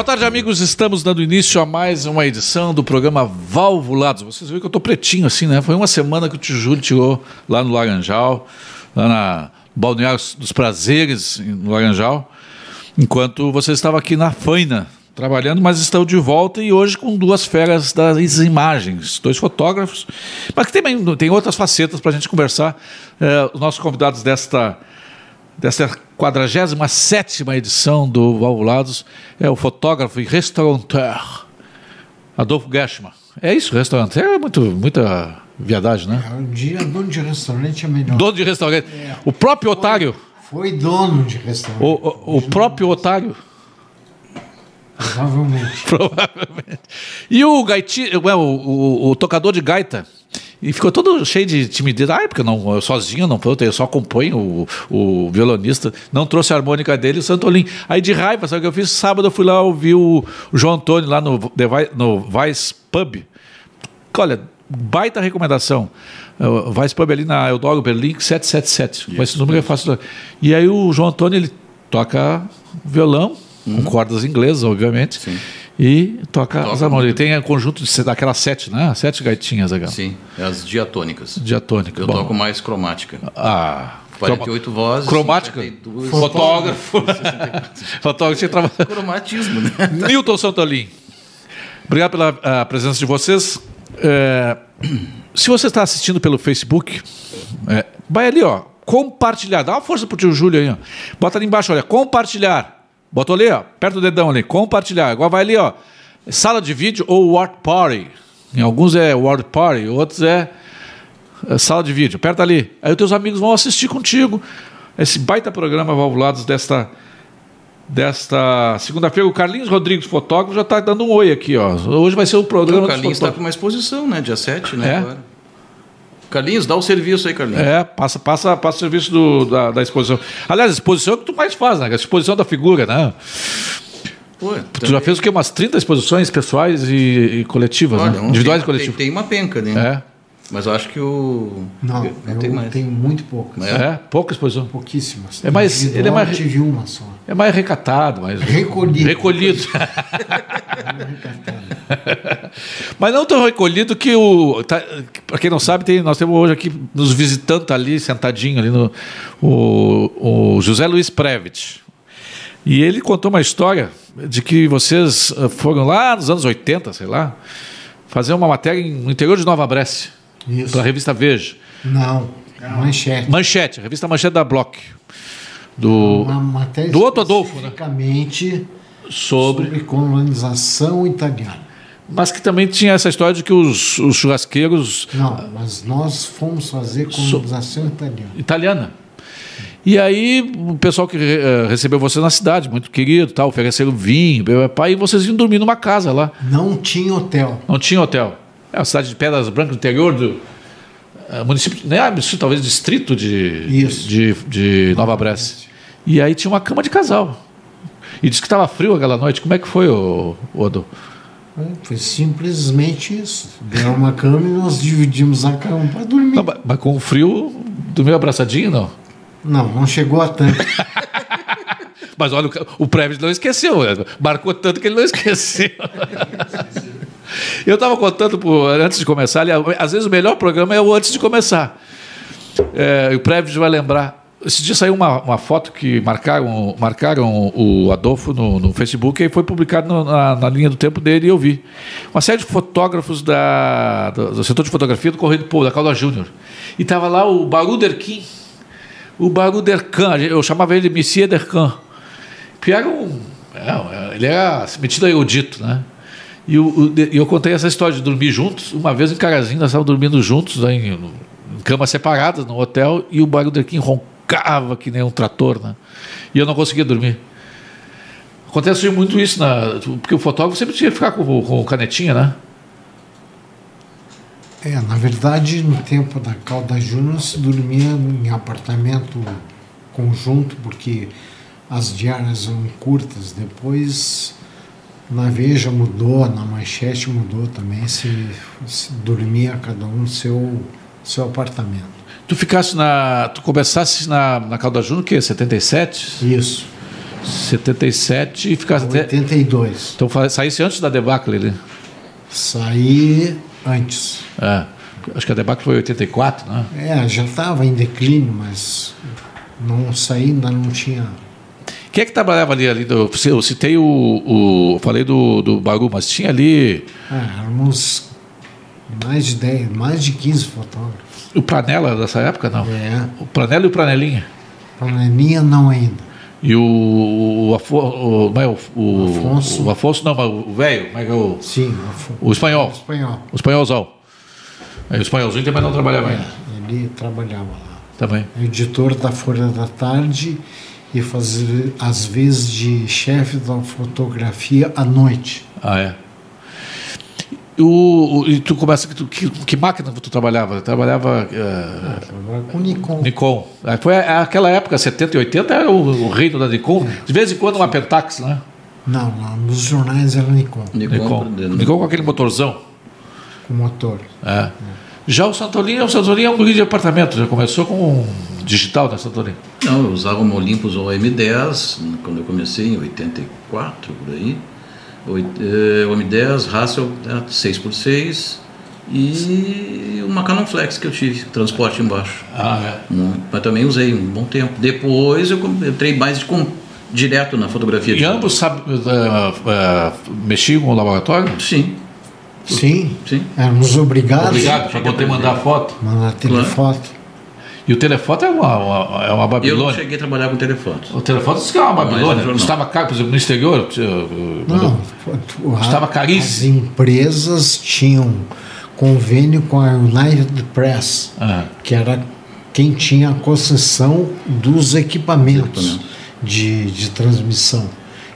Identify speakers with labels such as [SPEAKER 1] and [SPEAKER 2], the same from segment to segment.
[SPEAKER 1] Boa tarde, amigos. Estamos dando início a mais uma edição do programa Valvulados. Vocês viram que eu estou pretinho assim, né? Foi uma semana que o Tijúlio tirou lá no Laranjal, lá na Balneário dos Prazeres, no Laranjal, enquanto você estava aqui na Faina, trabalhando, mas estão de volta e hoje com duas feras das imagens, dois fotógrafos, mas que também tem outras facetas para a gente conversar. É, os nossos convidados desta desta 47 edição do Valvulados é o fotógrafo e restaurateur Adolfo Gershman. É isso, restaurante. É muito, muita viadagem, né?
[SPEAKER 2] É, um dia dono de restaurante é melhor.
[SPEAKER 1] Dono de restaurante. É. O próprio
[SPEAKER 2] foi,
[SPEAKER 1] otário.
[SPEAKER 2] Foi dono de restaurante.
[SPEAKER 1] O, o, o próprio otário.
[SPEAKER 2] Provavelmente.
[SPEAKER 1] Provavelmente. E o, gaiti, o, o, o tocador de gaita e ficou todo cheio de timidez. Ah, porque eu, não, eu sozinho não pronto, eu só acompanho o, o violonista. Não trouxe a harmônica dele, o Santolim. Aí de raiva, sabe o que eu fiz? Sábado eu fui lá ouvir o, o João Antônio lá no, no Vice Pub. Olha, baita recomendação. O Vice Pub ali na Eudoro Berlim 777. Com esse número é fácil. E aí o João Antônio, ele toca violão, com uhum. cordas inglesas, obviamente. Sim e toca, toca as harmonias. Tem um conjunto de, daquelas sete, né? Sete gaitinhas. Aquela.
[SPEAKER 3] Sim, é as diatônicas.
[SPEAKER 1] Diatônicas.
[SPEAKER 3] Eu Bom. toco mais cromática.
[SPEAKER 1] Ah.
[SPEAKER 3] 48 vozes.
[SPEAKER 1] Cromática? Fotógrafo. Fotógrafo tinha trabalhado.
[SPEAKER 3] Cromatismo, né?
[SPEAKER 1] Newton Santolin. Obrigado pela presença de vocês. É, se você está assistindo pelo Facebook, é, vai ali, ó. Compartilhar. Dá uma força pro tio Júlio aí, ó. Bota ali embaixo, olha. Compartilhar. Botou ali, ó, perto do dedão ali, compartilhar. Agora vai ali, ó, sala de vídeo ou Word Party. Em alguns é Word Party, outros é, é sala de vídeo. Aperta ali. Aí os teus amigos vão assistir contigo esse baita programa Valvulados desta desta segunda-feira. O Carlinhos Rodrigues, fotógrafo, já está dando um oi aqui, ó. Hoje vai ser o programa. O
[SPEAKER 3] Carlinhos está com uma exposição, né? Dia 7, né? É. Agora. Carlinhos, dá o serviço aí, Carlinhos. É,
[SPEAKER 1] passa, passa, passa o serviço do, da, da exposição. Aliás, a exposição é o que tu mais faz, né? A exposição da figura, né? Pô, tu também... já fez o quê? Umas 30 exposições pessoais e, e coletivas, Olha, né? Individuais
[SPEAKER 3] tem,
[SPEAKER 1] e coletivas.
[SPEAKER 3] Tem, tem, uma penca, né?
[SPEAKER 1] É.
[SPEAKER 3] Mas eu acho que o.
[SPEAKER 2] Não, eu, eu tenho, mais. tenho muito poucas.
[SPEAKER 1] É? é? Pouca exposição?
[SPEAKER 2] Pouquíssimas.
[SPEAKER 1] É mais, ele é mais.
[SPEAKER 2] tive uma só.
[SPEAKER 1] É mais recatado, mais.
[SPEAKER 2] Recolhido.
[SPEAKER 1] Recolhido. Mas não tão recolhido que o. Tá, para quem não sabe, tem, nós temos hoje aqui nos visitando tá ali, sentadinho ali no. O, o José Luiz Previtt. E ele contou uma história de que vocês eh, foram lá nos anos 80, sei lá, fazer uma matéria no interior de Nova Brécia. Para a revista Veja.
[SPEAKER 2] Não, Manchete.
[SPEAKER 1] Manchete, a revista Manchete da Block. Do, do outro Adolfo, né?
[SPEAKER 2] Sobre... sobre colonização italiana.
[SPEAKER 1] Mas que também tinha essa história de que os, os churrasqueiros.
[SPEAKER 2] Não, mas nós fomos fazer colonização so... italiana.
[SPEAKER 1] Italiana. E aí, o pessoal que uh, recebeu você na cidade, muito querido, tal, ofereceram vinho, pai, e vocês iam dormir numa casa lá.
[SPEAKER 2] Não tinha hotel.
[SPEAKER 1] Não tinha hotel. É uma cidade de Pedras Brancas, no interior do uh, município, é município, talvez distrito de, Isso. de, de Nova Brécia. E aí tinha uma cama de casal. E disse que estava frio aquela noite. Como é que foi, o Odo?
[SPEAKER 2] É, foi simplesmente isso. Deram uma cama e nós dividimos a cama para dormir.
[SPEAKER 1] Não, mas com o frio, dormiu abraçadinho, não?
[SPEAKER 2] Não, não chegou a tanto.
[SPEAKER 1] mas olha, o Previs não esqueceu. Marcou tanto que ele não esqueceu. Eu estava contando por, antes de começar, ali, às vezes o melhor programa é o antes de começar. É, o Previs vai lembrar. Esse dia saiu uma, uma foto que marcaram, marcaram o Adolfo no, no Facebook e foi publicado na, na, linha do tempo dele e eu vi. Uma série de fotógrafos da, do, do setor de fotografia do Correio do Povo, da Calda Júnior. E estava lá o Baruderkin. O Baruderkan, eu chamava ele de Monsieur Derkan. Que era um. É, ele era metido a erudito, né? E eu, eu, contei essa história de dormir juntos. Uma vez em Carazinho, nós estávamos dormindo juntos em, em camas separadas no hotel e o Baruderkin roncava que nem um trator, né? E eu não conseguia dormir. Acontece muito isso, na, porque o fotógrafo sempre tinha que ficar com, com canetinha, né?
[SPEAKER 2] É, na verdade, no tempo da Calda Júnior se dormia em apartamento conjunto, porque as diárias eram curtas. Depois na Veja mudou, na Manchete mudou também, se, se dormia cada um no seu, seu apartamento.
[SPEAKER 1] Tu ficasse na. Tu começasse na, na Calda Júnior, o quê? 77?
[SPEAKER 2] Isso.
[SPEAKER 1] 77 e ficasse
[SPEAKER 2] 82.
[SPEAKER 1] Até... Então saísse antes da debacle ali?
[SPEAKER 2] Saí antes.
[SPEAKER 1] É. Acho que a debacle foi 84, né?
[SPEAKER 2] É, já estava em declínio, mas não saí, ainda não tinha.
[SPEAKER 1] Quem é que trabalhava ali? ali do, eu citei o, o. Falei do, do Baru, mas tinha ali.
[SPEAKER 2] É, éramos mais de 10, mais de 15 fotógrafos.
[SPEAKER 1] O Planela dessa época, não?
[SPEAKER 2] É.
[SPEAKER 1] O Planela e o Planelinha?
[SPEAKER 2] Planelinha não ainda.
[SPEAKER 1] E o, o, Afo, o, o,
[SPEAKER 2] Afonso.
[SPEAKER 1] O Afonso, não, mas o velho, como é que é o.
[SPEAKER 2] Sim,
[SPEAKER 1] o, o espanhol. O
[SPEAKER 2] espanhol.
[SPEAKER 1] O espanholzão. Aí, o espanholzinho também não trabalhava
[SPEAKER 2] é,
[SPEAKER 1] ainda.
[SPEAKER 2] Ele trabalhava lá.
[SPEAKER 1] Também.
[SPEAKER 2] Editor da Folha da Tarde e fazia, às vezes, de chefe da fotografia à noite.
[SPEAKER 1] Ah, é. O, o, e tu começa que, tu, que, que máquina tu trabalhava? Trabalhava, uh,
[SPEAKER 2] trabalhava com Nikon.
[SPEAKER 1] Nikon. Foi aquela época, 70 e 80 era o, o reino da Nikon. De vez em quando uma Pentax, né?
[SPEAKER 2] Não, não, nos jornais era Nikon.
[SPEAKER 1] Nikon, Nikon, Nikon com aquele motorzão.
[SPEAKER 2] Com motor.
[SPEAKER 1] É. é. Já o Santorini, o Santorini é um guri de apartamento, já começou com um digital da né, Santorini?
[SPEAKER 3] Não, eu usava um Olympus ou M10 quando eu comecei em 84 por aí. O M10 Hassel 6x6 e uma Canon Flex que eu tive, transporte embaixo.
[SPEAKER 1] Ah, é.
[SPEAKER 3] Um, mas também usei um bom tempo. Depois eu entrei mais de, com, direto na fotografia.
[SPEAKER 1] E ambos sabe, uh, uh, mexiam com o laboratório?
[SPEAKER 3] Sim.
[SPEAKER 2] Sim.
[SPEAKER 3] Sim.
[SPEAKER 2] Éramos obrigados.
[SPEAKER 1] Obrigado, para poder mandar foto.
[SPEAKER 2] Mandar telefoto. Claro.
[SPEAKER 1] E o telefoto é uma, uma, é uma Babilônia.
[SPEAKER 3] Eu não cheguei a trabalhar com telefoto.
[SPEAKER 1] O telefoto disse que é uma Babilônia. Estava caro, por exemplo, no exterior.
[SPEAKER 2] Não,
[SPEAKER 1] estava caríssimo.
[SPEAKER 2] As empresas tinham convênio com a United Press, ah. que era quem tinha a concessão dos equipamentos de, de transmissão.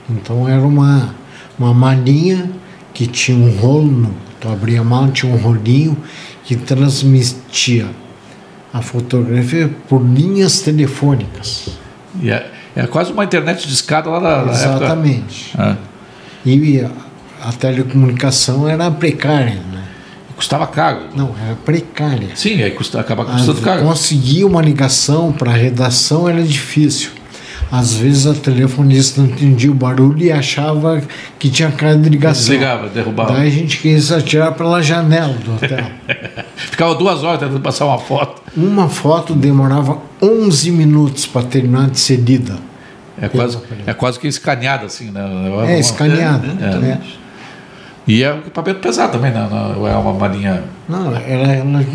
[SPEAKER 2] Então era uma, uma malinha que tinha um rolo, tu abria a mala, tinha um rolinho que transmitia a fotografia por linhas telefônicas.
[SPEAKER 1] E é, é quase uma internet de escada lá da,
[SPEAKER 2] Exatamente. É. E a, a, telecomunicação era precária, né?
[SPEAKER 1] Custava caro.
[SPEAKER 2] Não, era precária.
[SPEAKER 1] Sim, aí custa, acaba custando caro.
[SPEAKER 2] Conseguir uma ligação para a redação era difícil. Às vezes a telefonista não entendia o barulho e achava que tinha cara de ligação.
[SPEAKER 1] Desligava, derrubava.
[SPEAKER 2] Daí a gente quis atirar pela janela do hotel.
[SPEAKER 1] Ficava duas horas tentando passar uma foto.
[SPEAKER 2] Uma foto demorava 11 minutos para terminar de ser lida.
[SPEAKER 1] É quase, é quase que escaneada, assim, né?
[SPEAKER 2] É, escaneada. É, é. É.
[SPEAKER 1] E é um equipamento pesado também, né? Não é uma marinha.
[SPEAKER 2] Não, era, era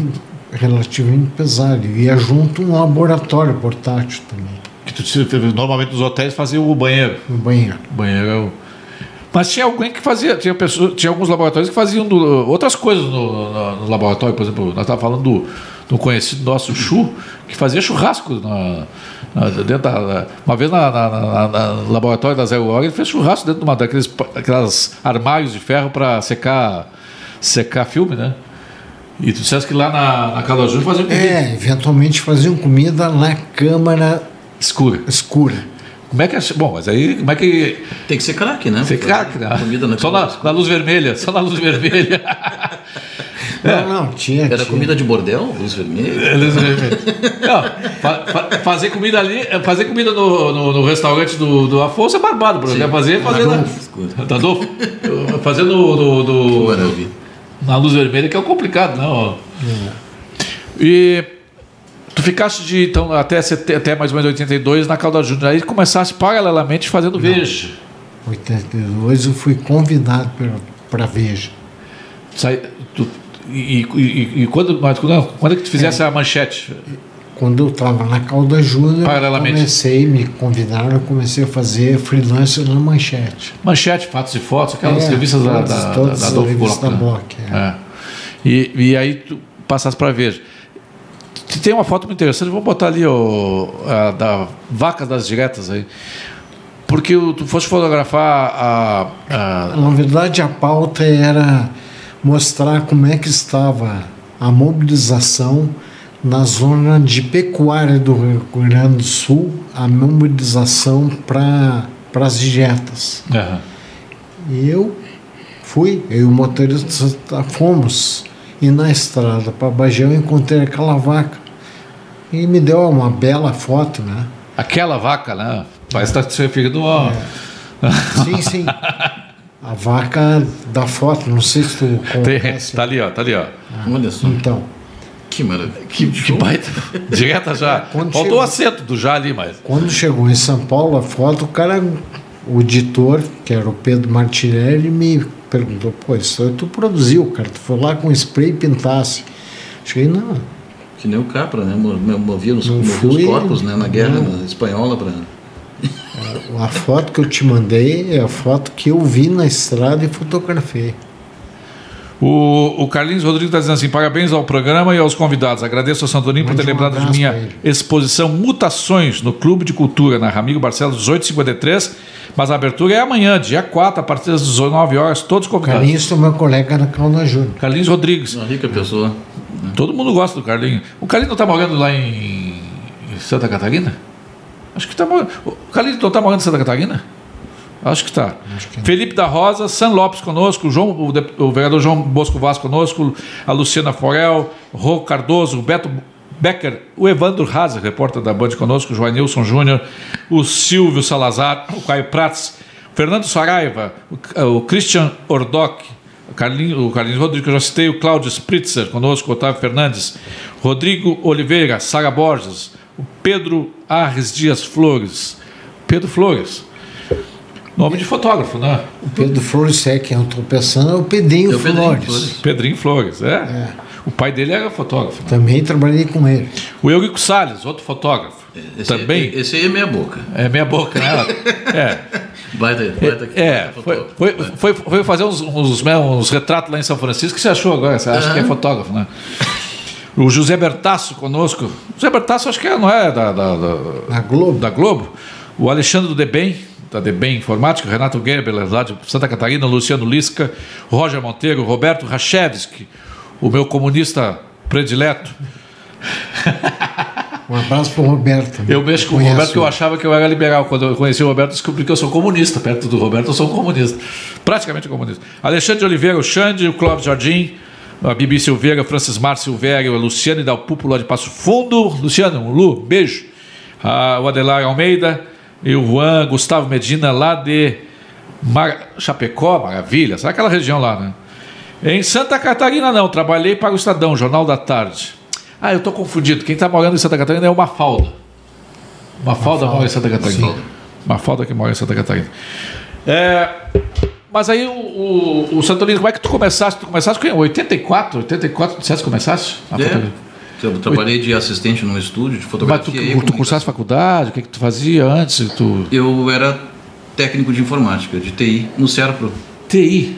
[SPEAKER 2] relativamente pesado. E ia junto um laboratório portátil também.
[SPEAKER 1] Que tu, normalmente nos hotéis fazia o banheiro.
[SPEAKER 2] O banheiro.
[SPEAKER 1] O banheiro é o... Mas tinha alguém que fazia, tinha, pessoas, tinha alguns laboratórios que faziam do, outras coisas no, no, no, laboratório, por exemplo, nós estávamos falando do, do conhecido nosso Chu, que fazia churrasco na, na, dentro da, uma vez na, na, no laboratório da Zero Hora, ele fez churrasco dentro de uma daqueles aquelas armários de ferro para secar, secar filme, né? E tu disseste que lá na, na Calajuru faziam
[SPEAKER 2] comida. É, eventualmente faziam comida na câmara
[SPEAKER 1] Escura.
[SPEAKER 2] Escura.
[SPEAKER 1] Como é que é? Bom, mas aí como é que.
[SPEAKER 3] Tem que ser craque, né?
[SPEAKER 1] Ser craque, né? Comida na só na, na, luz vermelha, só na luz vermelha.
[SPEAKER 2] Não, não, tinha.
[SPEAKER 3] Era
[SPEAKER 2] tinha.
[SPEAKER 3] comida de bordel, luz vermelha?
[SPEAKER 1] É, luz vermelha. Não, fa, fa, fazer comida ali, fazer comida no, no, no, restaurante do, do Afonso é barbado. Quer fazer, fazer. Na, Adolfo. Fazer no. no, no na luz vermelha que é o complicado, não. É. E. Tu ficaste de então até, até mais ou menos 82 na Calda Júnior, aí começaste paralelamente fazendo Não. Veja.
[SPEAKER 2] 82 eu fui convidado para Veja.
[SPEAKER 1] Sai, tu, e, e, e, quando, quando, quando é que tu fizesse é, a manchete?
[SPEAKER 2] Quando eu estava na Calda Júnior, comecei, me convidaram, eu comecei a fazer freelancer na manchete.
[SPEAKER 1] Manchete, fatos e fotos, aquelas é, revistas da, da,
[SPEAKER 2] todas da, da, da, da Block.
[SPEAKER 1] É. É. E, e aí tu passaste para Veja. Tem uma foto muito interessante, vamos botar ali o, a, da Vacas das Diretas aí. Porque tu foste fotografar a, a.
[SPEAKER 2] Na verdade, a pauta era mostrar como é que estava a mobilização na zona de pecuária do Rio Grande do Sul, a mobilização para as dietas. Uhum. E eu fui, eu e o motorista fomos. E na estrada para eu encontrei aquela vaca. E me deu uma bela foto, né?
[SPEAKER 1] Aquela vaca, né? Parece que está se referindo a.
[SPEAKER 2] Sim, sim. A vaca da foto, não sei se tu
[SPEAKER 1] Tem,
[SPEAKER 2] conhece.
[SPEAKER 1] tá ali, ó, tá ali, ó.
[SPEAKER 3] Olha só.
[SPEAKER 2] Então,
[SPEAKER 3] Que maravilha.
[SPEAKER 1] Que, que baita. Direta já.
[SPEAKER 2] Quando
[SPEAKER 1] Faltou
[SPEAKER 2] chegou-
[SPEAKER 1] o acento do já ali, mas.
[SPEAKER 2] quando chegou em São Paulo a foto, o cara, o editor, que era o Pedro Martirelli, me perguntou, pô, isso aí tu produziu, cara, tu foi lá com spray e pintasse. Cheguei, não,
[SPEAKER 3] Que nem o Capra, né? Mo- mo- Movia os, movia
[SPEAKER 2] fui,
[SPEAKER 3] os corpos né? na guerra
[SPEAKER 2] não.
[SPEAKER 3] espanhola para.
[SPEAKER 2] a foto que eu te mandei é a foto que eu vi na estrada e fotografei.
[SPEAKER 1] O, o Carlinhos Rodrigues está dizendo assim: parabéns ao programa e aos convidados. Agradeço ao Santorini por ter
[SPEAKER 2] um
[SPEAKER 1] lembrado de minha exposição Mutações no Clube de Cultura, na Ramiro Barcelos 1853. Mas a abertura é amanhã, dia 4, a partir das 19 horas, todos convidados.
[SPEAKER 2] Carlinhos foi meu colega da Calda Júnior.
[SPEAKER 1] Carlinhos Rodrigues.
[SPEAKER 3] Uma rica pessoa.
[SPEAKER 1] Todo mundo gosta do Carlinhos. O Carlinhos não está morando lá em, em Santa Catarina? Acho que está morando. O Carlinhos não está morando em Santa Catarina? Acho que está. Felipe da Rosa, San Lopes conosco, o, João, o, de- o vereador João Bosco Vaz conosco, a Luciana Forel, Rô Cardoso, o Beto Becker, o Evandro Hazer, repórter da Band conosco, o Joanilson Júnior, o Silvio Salazar, o Caio Prats, Fernando Saraiva, o, o Christian Ordoc, o Carlinhos, o Carlinhos Rodrigues, que eu já citei, o Cláudio Spritzer conosco, o Otávio Fernandes, Rodrigo Oliveira, Sara Borges, o Pedro Arres Dias Flores. Pedro Flores. Nome de fotógrafo, né?
[SPEAKER 2] O Pedro Flores, é quem eu estou pensando, é o Pedrinho
[SPEAKER 3] É o Pedrinho
[SPEAKER 2] Flores.
[SPEAKER 3] Flores.
[SPEAKER 1] Pedrinho Flores, é. O pai dele era fotógrafo. né?
[SPEAKER 2] Também trabalhei com ele.
[SPEAKER 1] O Eurico Salles, outro fotógrafo.
[SPEAKER 3] Esse
[SPEAKER 1] Também
[SPEAKER 3] Aí, esse aí é meia boca.
[SPEAKER 1] é meia boca, né? É.
[SPEAKER 3] Baita, baita,
[SPEAKER 1] É,
[SPEAKER 3] baita
[SPEAKER 1] foi, foi, foi, foi fazer uns, uns, né, uns retratos lá em São Francisco. O que você achou agora? Você acha que é fotógrafo, né? O José Bertasso conosco. José Bertasso acho que é, não é da, da, da,
[SPEAKER 2] Na Globo.
[SPEAKER 1] da Globo. O Alexandre do Debem, da Debem Informática, o Renato Geber, lá de Santa Catarina, o Luciano Lisca, o Roger Monteiro, o Roberto Rachevski, o meu comunista predileto.
[SPEAKER 2] Um abraço para o Roberto.
[SPEAKER 1] Eu mexo com o Roberto que eu achava que eu era liberal. Quando eu conheci o Roberto, descobri que eu sou comunista. Perto do Roberto, eu sou um comunista. Praticamente comunista. Alexandre Oliveira, o Xande, o Clóvis Jardim, a Bibi Silveira, Francis Mar Silvério, a Luciane Dalpupo lá de Passo Fundo. Luciano, Lu, beijo. Ah, o Adelar Almeida e o Juan Gustavo Medina, lá de Mar... Chapecó, maravilha. Sabe aquela região lá, né? Em Santa Catarina, não. Trabalhei para o Estadão, Jornal da Tarde. Ah, eu estou confundido. Quem está morando em Santa Catarina é o Mafalda. Mafalda mora em Santa Catarina.
[SPEAKER 3] Mafalda.
[SPEAKER 1] Mafalda que mora em Santa Catarina. É, mas aí o, o, o Santolino, como é que tu começaste? Tu começaste com 84? 84, tu disseste que começaste? A
[SPEAKER 3] É, eu trabalhei de assistente num estúdio de
[SPEAKER 1] Mas
[SPEAKER 3] fotografia.
[SPEAKER 1] tu,
[SPEAKER 3] e
[SPEAKER 1] tu
[SPEAKER 3] comunicação.
[SPEAKER 1] cursaste faculdade? O que, que tu fazia antes? Tu...
[SPEAKER 3] Eu era técnico de informática, de TI, no Serpro.
[SPEAKER 1] TI.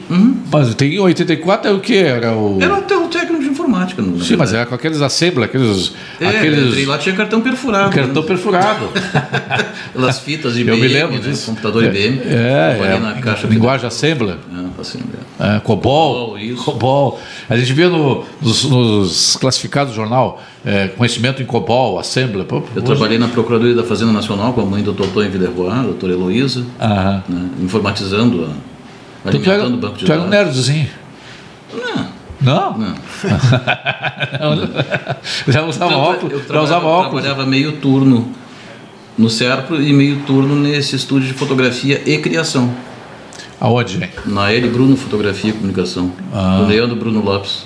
[SPEAKER 1] Mas o TI em 84 é o que? Era o.
[SPEAKER 3] Era até o técnico de informática. Na
[SPEAKER 1] Sim, mas era com aqueles assembly, aqueles.
[SPEAKER 3] É, entrei
[SPEAKER 1] aqueles
[SPEAKER 3] lá tinha cartão perfurado.
[SPEAKER 1] cartão
[SPEAKER 3] né?
[SPEAKER 1] perfurado.
[SPEAKER 3] Aquelas fitas IBM,
[SPEAKER 1] Eu me lembro
[SPEAKER 3] né?
[SPEAKER 1] disso.
[SPEAKER 3] computador IBM.
[SPEAKER 1] É,
[SPEAKER 3] Trabalhei
[SPEAKER 1] é,
[SPEAKER 3] na caixa
[SPEAKER 1] linguagem assembler.
[SPEAKER 3] É, assim, é.
[SPEAKER 1] É, COBOL,
[SPEAKER 3] COBOL, isso.
[SPEAKER 1] COBOL. A gente via no- nos, nos classificados do jornal é, conhecimento em COBOL, Assembler. Pô,
[SPEAKER 3] Eu
[SPEAKER 1] hoje-
[SPEAKER 3] trabalhei na Procuradoria da Fazenda Nacional com a mãe do doutor Villeroy, a doutora Heloísa, né, informatizando, a,
[SPEAKER 1] Então, tu era,
[SPEAKER 3] alimentando banco de
[SPEAKER 1] tu era um
[SPEAKER 3] dados.
[SPEAKER 1] nerdzinho.
[SPEAKER 3] Não,
[SPEAKER 1] Não?
[SPEAKER 3] não.
[SPEAKER 1] já usava
[SPEAKER 3] é,
[SPEAKER 1] óculos?
[SPEAKER 3] eu
[SPEAKER 1] Já
[SPEAKER 3] trabalhava,
[SPEAKER 1] usava óculos?
[SPEAKER 3] trabalhava meio turno no Serpro e meio turno nesse estúdio de fotografia e criação.
[SPEAKER 1] Aonde?
[SPEAKER 3] Na L. Bruno Fotografia e Comunicação. Do Leandro Bruno Lopes.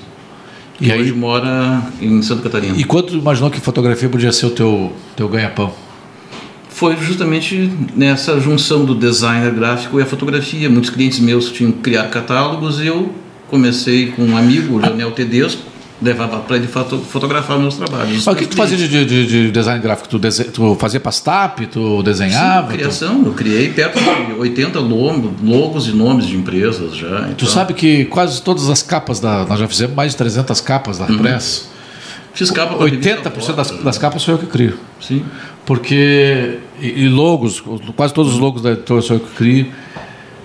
[SPEAKER 1] E
[SPEAKER 3] Que
[SPEAKER 1] aí-
[SPEAKER 3] hoje mora em Santa Catarina.
[SPEAKER 1] E quando tu imaginou que fotografia podia ser o teu, teu ganha-pão?
[SPEAKER 3] Foi justamente nessa junção do designer gráfico e a fotografia. Muitos clientes meus tinham que criar catálogos e eu comecei com um amigo, o Leonel Tedesco, levava para ele foto- fotografar meus trabalhos.
[SPEAKER 1] Mas o que, que tu fazia de, de- de design gráfico? Tu, dese- tu fazia pastap? Tu desenhava?
[SPEAKER 3] Sim,
[SPEAKER 1] Tu-
[SPEAKER 3] criação. Eu criei perto de 80 logos, e nomes de empresas já.
[SPEAKER 1] Tu
[SPEAKER 3] então.
[SPEAKER 1] sabe que quase todas as capas da. Nós já fizemos mais de 300 capas da
[SPEAKER 3] Uhum.
[SPEAKER 1] Press.
[SPEAKER 3] Fiz capa pra revista
[SPEAKER 1] 80% das, das capas sou eu que crio.
[SPEAKER 3] Sim.
[SPEAKER 1] Porque. E, e logos, quase todos os logos da editora sou eu que crio.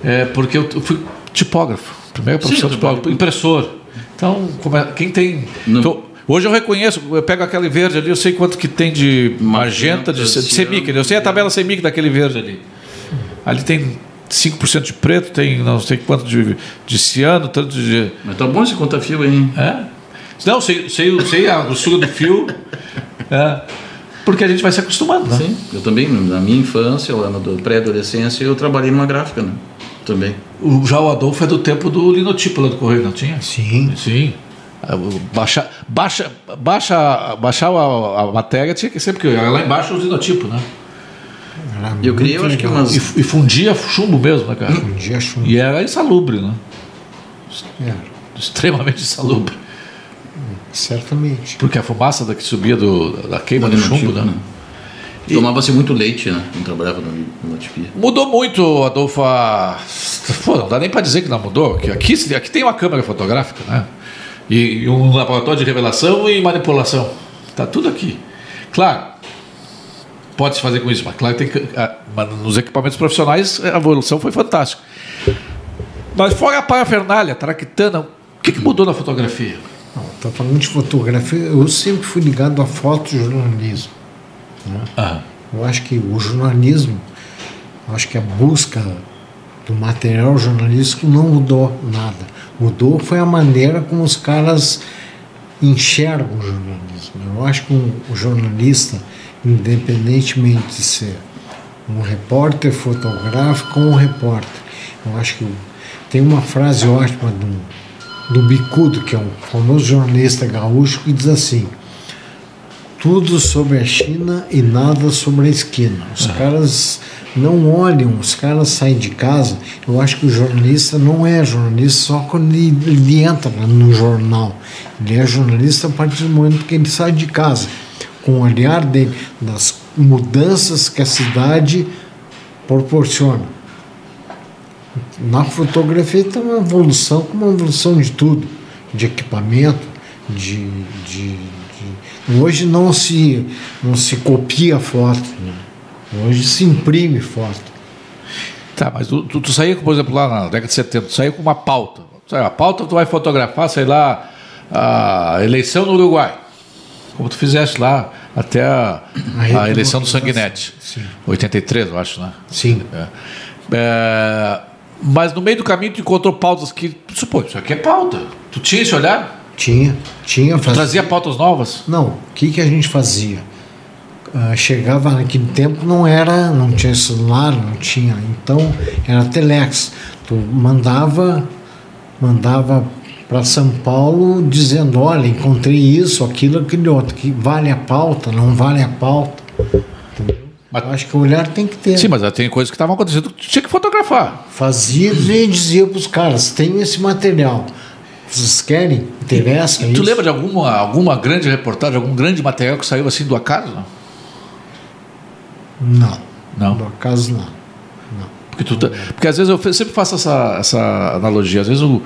[SPEAKER 1] É porque eu fui tipógrafo. Primeira profissão
[SPEAKER 3] eu
[SPEAKER 1] tipógrafo. Impressor. Então, é- quem tem. Então, hoje eu reconheço, eu pego aquele verde ali, eu sei quanto que tem de magenta, de, de semic. Eu sei a tabela semic daquele verde ali. Ali tem 5% de preto, tem não sei quanto de, de ciano, tanto de.
[SPEAKER 3] Mas tá bom esse conta-fio aí, hein?
[SPEAKER 1] É? Não, sei, sei, sei a grossura do fio. É. Porque a gente vai se acostumando, né?
[SPEAKER 3] Sim, eu também, na minha infância, lá na pré-adolescência, eu trabalhei numa gráfica, né? Também.
[SPEAKER 1] O, já o Adolfo é do tempo do linotipo lá do Correio, não tinha?
[SPEAKER 2] Sim.
[SPEAKER 1] Sim. Ah, baixa, baixa, baixa, baixar a, a, matéria tinha que sempre que lá embaixo o linotipo, né?
[SPEAKER 3] Era eu criei, eu acho que umas...
[SPEAKER 1] E, e, fundia chumbo mesmo, né, cara?
[SPEAKER 2] Fundia chumbo.
[SPEAKER 1] E era insalubre, né?
[SPEAKER 2] Era.
[SPEAKER 1] Extremamente insalubre.
[SPEAKER 2] Certamente.
[SPEAKER 1] Porque a fumaça da que subia do, da queima do, do chumbo, né? né?
[SPEAKER 3] E... Tomava-se muito leite, né? Não trabalhava na tipia.
[SPEAKER 1] Mudou muito, Adolfo. A... Pô, não dá nem para dizer que não mudou. Que aqui, aqui tem uma câmera fotográfica, né? E, e um laboratório de revelação e manipulação. Tá tudo aqui. Claro, pode se fazer com isso, mas claro tem que, nos equipamentos profissionais a evolução foi fantástica. Mas fora a parafernália, a traquitana, o que, que mudou na fotografia?
[SPEAKER 2] Está falando de fotografia, eu sempre fui ligado a fotojornalismo. Né? Ah. Eu acho que o jornalismo, acho que a busca do material jornalístico não mudou nada. Mudou foi a maneira como os caras enxergam o jornalismo. Eu acho que um, o jornalista, independentemente de ser um repórter fotográfico ou um repórter, eu acho que tem uma frase ótima do do Bicudo, que é um famoso jornalista gaúcho, que diz assim: tudo sobre a China e nada sobre a esquina. Os uhum. caras não olham, os caras saem de casa. Eu acho que o jornalista não é jornalista só quando ele, ele entra no jornal. Ele é jornalista a partir do momento que ele sai de casa, com o olhar dele das mudanças que a cidade proporciona na fotografia tem uma evolução, uma evolução de tudo, de equipamento, de, de, de, hoje não se não se copia foto, né? hoje se imprime foto.
[SPEAKER 1] Tá, mas tu, tu, tu saía, por exemplo, lá na década de 70, tu saía com uma pauta. A pauta tu vai fotografar, sei lá, a eleição no Uruguai. Como tu fizeste lá, até a, a, eleição do Sanguinete. Sim. 83, eu acho, né?
[SPEAKER 2] Sim.
[SPEAKER 1] É. É, mas no meio do caminho tu encontrou pautas que. Supõe, isso aqui é pauta. Tu tinha esse olhar?
[SPEAKER 2] Tinha, tinha.
[SPEAKER 1] Tu trazia pautas novas?
[SPEAKER 2] Não. O que, que a gente fazia? Uh, chegava naquele tempo não era, não tinha celular, não tinha. Então era telex. Tu mandava, mandava para São Paulo dizendo, olha, encontrei isso, aquilo, aquele outro, que vale a pauta, não vale a pauta. Mas, acho que o olhar tem que ter.
[SPEAKER 1] Sim, mas tem coisas que estavam acontecendo que tinha que fotografar.
[SPEAKER 2] Fazia e dizia para os caras: tem esse material. Vocês querem? Interessa?
[SPEAKER 1] E, tu lembra de alguma, alguma grande reportagem, algum grande material que saiu assim do acaso? Não.
[SPEAKER 2] Não.
[SPEAKER 1] Não.
[SPEAKER 2] Do acaso não.
[SPEAKER 1] não. Porque, tu, tá, porque às vezes eu sempre faço essa, essa analogia. Às vezes o,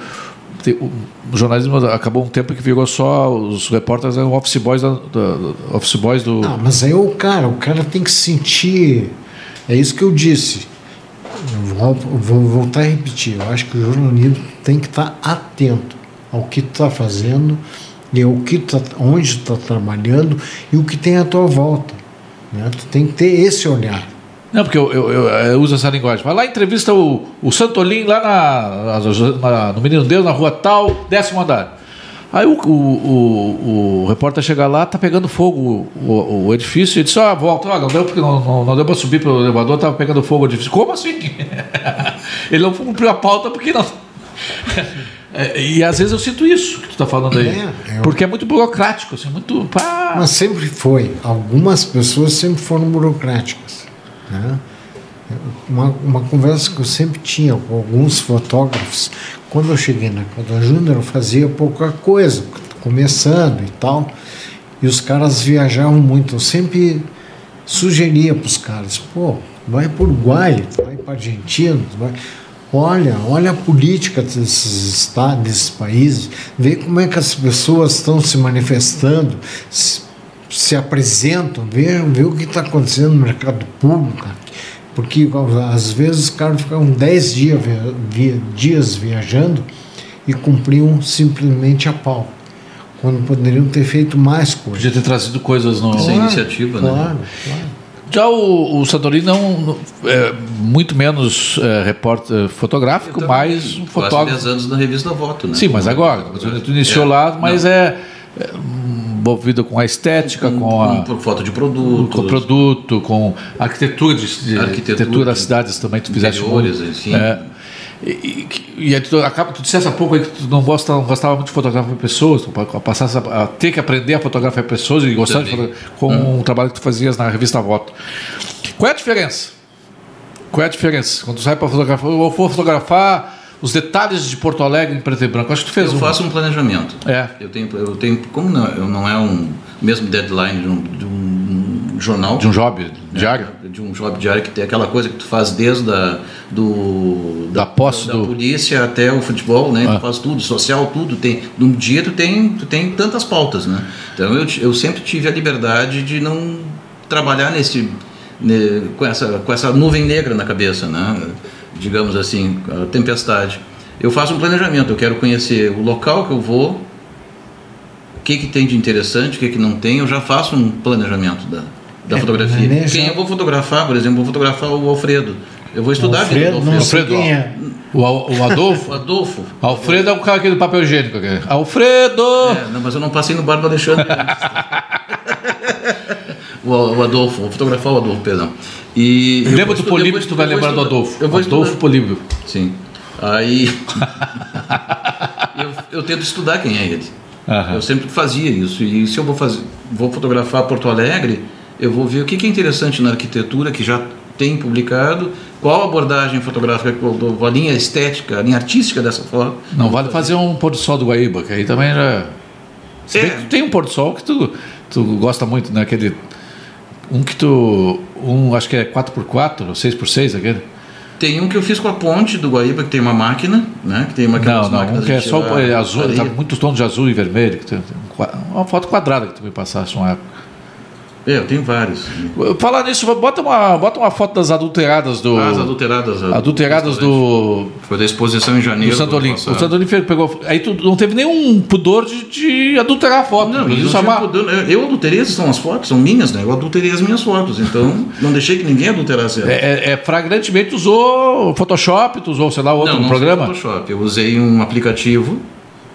[SPEAKER 1] o jornalismo acabou um tempo que virou só os repórteres eram office boys, da, da, office boys do.
[SPEAKER 2] Não, mas aí o cara, o cara tem que sentir. É isso que eu disse. Vou, vou voltar a repetir. Eu acho que o jornalismo tem que estar atento ao que está fazendo e ao que tá, onde está trabalhando e o que tem à tua volta. Né? Tu tem que ter esse olhar.
[SPEAKER 1] Não, porque eu, eu, eu, eu, uso essa linguagem. Vai lá entrevista o, o Santolim lá na, na, no Menino Deus, na rua tal, décimo andar. Aí o, o, o, repórter chega lá, tá pegando fogo o, edifício, e disse, ah, volta, ah, não deu, não, não, não deu para subir pelo elevador, tava pegando fogo o edifício. Como assim? Ele não cumpriu a pauta porque não. É, e às vezes eu sinto isso que tu está falando aí. É, eu... Porque é muito burocrático, assim, muito. Pá.
[SPEAKER 2] Mas sempre foi. Algumas pessoas sempre foram burocráticas. Né? Uma, uma conversa que eu sempre tinha com alguns fotógrafos, quando eu cheguei na Coda Júnior, eu fazia pouca coisa, começando e tal, e os caras viajavam muito. Eu sempre sugeria para os caras: pô, vai para o Uruguai, vai para a Argentina, vai. Olha, olha a política desses estados, desses países, vê como é que as pessoas estão se manifestando, se, se apresentam, vê, vê o que está acontecendo no mercado público. Porque às vezes os caras ficavam 10 dias, via, dias viajando e cumpriam simplesmente a pau. Quando poderiam ter feito mais coisas.
[SPEAKER 1] Podia ter trazido coisas no...
[SPEAKER 3] Claro, iniciativa,
[SPEAKER 2] claro,
[SPEAKER 3] né?
[SPEAKER 2] Claro, claro.
[SPEAKER 1] Já o, o Santorini não é muito menos é, repórter fotográfico, mais um fotógrafo.
[SPEAKER 3] Quase 10 anos na revista Voto, né?
[SPEAKER 1] Sim, mas agora, tu iniciou é, lá, mas é, é envolvido com a estética, com, a
[SPEAKER 3] com foto de produto,
[SPEAKER 1] com produto, com arquitetura de,
[SPEAKER 3] Arquitetura
[SPEAKER 1] das
[SPEAKER 3] de
[SPEAKER 1] cidades também tu fizeste
[SPEAKER 3] interiores,
[SPEAKER 1] muito.
[SPEAKER 3] enfim.
[SPEAKER 1] É. E, e, e tu, acaba, tu disseste há pouco aí que tu não, gosta, não gostava muito de fotografar pessoas, tu passasse a, a ter que aprender a fotografar pessoas e gostar de com o trabalho que tu fazias na revista Voto. Qual é a diferença? Qual é a diferença? Quando tu sai para fotografar, eu vou fotografar os detalhes de Porto Alegre em preto e branco. Acho que tu fez
[SPEAKER 3] Eu
[SPEAKER 1] um.
[SPEAKER 3] faço um planejamento.
[SPEAKER 1] É.
[SPEAKER 3] Eu tenho, eu tenho como não, eu não é um mesmo deadline de um, de um jornal,
[SPEAKER 1] De um job diário.
[SPEAKER 3] de um job diário que tem aquela coisa que tu faz desde a, do
[SPEAKER 1] Da posse
[SPEAKER 3] da,
[SPEAKER 1] do-
[SPEAKER 3] polícia até o futebol, né?
[SPEAKER 1] Ah.
[SPEAKER 3] Tu faz tudo, social, tudo tem. Num dia tu tem, tu tem tantas pautas, né? Então eu, eu sempre tive a liberdade de não trabalhar nesse ne- com essa com essa nuvem negra na cabeça, né? Digamos assim, a tempestade. Eu faço um planejamento, eu quero conhecer o local que eu vou, o que, que tem de interessante, o que, que não tem, eu já faço um planejamento da, da
[SPEAKER 2] É,
[SPEAKER 3] fotografia.
[SPEAKER 2] maneja-
[SPEAKER 3] Quem eu vou fotografar, por exemplo, vou fotografar o Alfredo. Eu vou estudar a vida do
[SPEAKER 2] Alfredo, não
[SPEAKER 1] Alfredo,
[SPEAKER 2] quem é.
[SPEAKER 1] O, o Adolfo.
[SPEAKER 3] O Adolfo.
[SPEAKER 1] Alfredo é o cara aqui do papel higiênico. Alfredo!
[SPEAKER 3] É, não, mas eu não passei no bar do Alexandre. o, o Adolfo, vou fotografar o Adolfo, perdão. E
[SPEAKER 1] Lembra do Políbio tu vai lembrar do Adolfo.
[SPEAKER 3] Eu vou
[SPEAKER 1] Adolfo
[SPEAKER 3] estudar-
[SPEAKER 1] Políbio.
[SPEAKER 3] Sim. Aí. eu, eu tento estudar quem é ele.
[SPEAKER 1] Aham.
[SPEAKER 3] Eu sempre fazia isso. E se eu vou, fazer, vou fotografar Porto Alegre, eu vou ver o que que é interessante na arquitetura, que já tem publicado, qual a abordagem fotográfica, que eu dou, a linha estética, a linha artística dessa foto.
[SPEAKER 1] Não vale fazer um pôr do sol do Guaíba, que aí também já. Se bem
[SPEAKER 3] É.
[SPEAKER 1] que tu tem um pôr do sol que tu, tu gosta muito, né? Aquele. Um que tu. Um, acho que é 4x4 ou 6x6 aquele.
[SPEAKER 3] Tem um que eu fiz com a ponte do Guaíba, que tem uma máquina, né? Que tem uma
[SPEAKER 1] Não, não, um que é só é azul,
[SPEAKER 3] areia.
[SPEAKER 1] tá muitos tons de azul e vermelho. Que tem, tem um uma foto quadrada que tu me passaste uma época.
[SPEAKER 3] É, eu tenho vários.
[SPEAKER 1] Falar nisso, bota uma, bota uma foto das adulteradas do.
[SPEAKER 3] As adulteradas.
[SPEAKER 1] adulteradas do.
[SPEAKER 3] Foi da exposição em janeiro.
[SPEAKER 1] Do Santo Olimpo. O. Santo Olimpo pegou. Aí tu não teve nenhum pudor de, de adulterar a foto.
[SPEAKER 3] Não, não tinha
[SPEAKER 1] uma-
[SPEAKER 3] pudor- eu- eu adulterei, são as fotos, são minhas, né? Eu adulterei as minhas fotos, então não deixei que ninguém adulterasse elas.
[SPEAKER 1] É, é, é, flagrantemente usou Photoshop, tu usou, sei lá, outro
[SPEAKER 3] não, não
[SPEAKER 1] programa?
[SPEAKER 3] Foi Photoshop. Eu usei um aplicativo,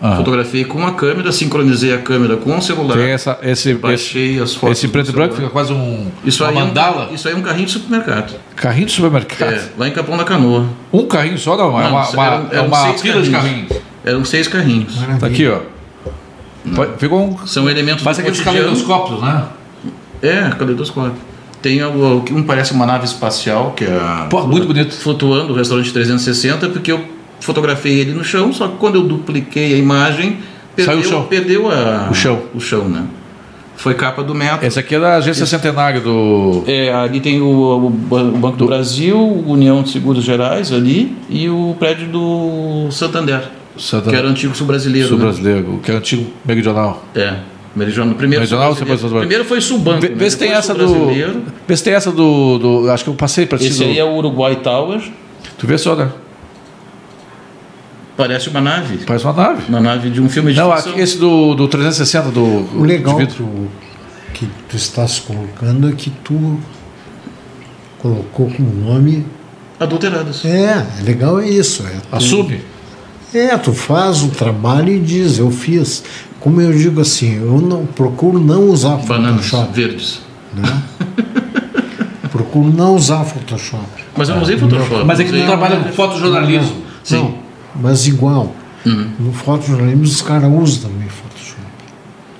[SPEAKER 1] Ah.
[SPEAKER 3] fotografei com a câmera, sincronizei a câmera com o celular,
[SPEAKER 1] Tem essa, esse, esse,
[SPEAKER 3] baixei as fotos.
[SPEAKER 1] esse preto e branco fica quase um,
[SPEAKER 3] Isso
[SPEAKER 1] uma
[SPEAKER 3] aí, é um,
[SPEAKER 1] mandala.
[SPEAKER 3] isso aí é um carrinho de supermercado.
[SPEAKER 1] Carrinho de supermercado.
[SPEAKER 3] É, lá em Capão da Canoa.
[SPEAKER 1] Um carrinho só, não, é
[SPEAKER 3] Não,
[SPEAKER 1] uma, uma,
[SPEAKER 3] eram-
[SPEAKER 1] é
[SPEAKER 3] eram
[SPEAKER 1] uma
[SPEAKER 3] seis
[SPEAKER 1] fila de
[SPEAKER 3] carrinhos. Eram seis carrinhos.
[SPEAKER 1] Tá aqui, ó. Pode- Ficou um.
[SPEAKER 3] São elementos
[SPEAKER 1] Parece
[SPEAKER 3] do
[SPEAKER 1] aqueles
[SPEAKER 3] cotidiano.
[SPEAKER 1] caleidoscópios, né?
[SPEAKER 3] É, caleidoscópio. Tem o- o que um parece uma nave espacial, que é
[SPEAKER 1] Pô, muito bonito.
[SPEAKER 3] flutuando o restaurante 360, porque eu fotografei ele no chão, só que quando eu dupliquei a imagem, perdeu,
[SPEAKER 1] Saiu o chão.
[SPEAKER 3] perdeu a,
[SPEAKER 1] O chão.
[SPEAKER 3] O chão, né? Foi capa do metro.
[SPEAKER 1] Esse aqui é da agência Centenário do.
[SPEAKER 3] É, ali tem o, o Ban- o Banco do Brasil, União de Seguros Gerais ali e o prédio do Santander,
[SPEAKER 1] Santa...
[SPEAKER 3] que era o antigo sul brasileiro.
[SPEAKER 1] Sul
[SPEAKER 3] né?
[SPEAKER 1] que é o antigo meridional.
[SPEAKER 3] É, Meridional. Primeiro,
[SPEAKER 1] Meridional,
[SPEAKER 3] Primeiro foi Subanco.
[SPEAKER 1] Vê,
[SPEAKER 3] né?
[SPEAKER 1] vê se tem essa do. Vê se tem essa do. do- acho que eu passei pra ti.
[SPEAKER 3] Esse
[SPEAKER 1] do-
[SPEAKER 3] aí é o Uruguai Tower.
[SPEAKER 1] Tu vê só, né?
[SPEAKER 3] Parece uma nave.
[SPEAKER 1] Parece uma nave.
[SPEAKER 3] Uma nave de um filme de
[SPEAKER 1] Não,
[SPEAKER 3] ficção.
[SPEAKER 1] esse do, do 360 do.
[SPEAKER 2] O legal
[SPEAKER 1] de
[SPEAKER 2] que,
[SPEAKER 1] vidro.
[SPEAKER 2] o- que tu estás colocando é que tu colocou como nome.
[SPEAKER 3] Adulteradas.
[SPEAKER 2] É, é legal é isso. É tu,
[SPEAKER 1] Assume.
[SPEAKER 2] é, tu faz o trabalho e diz, eu fiz. Como eu digo assim, eu não procuro não usar
[SPEAKER 3] Bananas
[SPEAKER 2] Photoshop.
[SPEAKER 3] verdes.
[SPEAKER 2] Né? procuro não usar Photoshop.
[SPEAKER 3] Mas eu não usei Photoshop.
[SPEAKER 1] Mas é que tu trabalha com fotojornalismo.
[SPEAKER 3] Sim.
[SPEAKER 2] Não, mas igual.
[SPEAKER 3] Uhum.
[SPEAKER 2] No fotojornalismo os caras usam também Photoshop.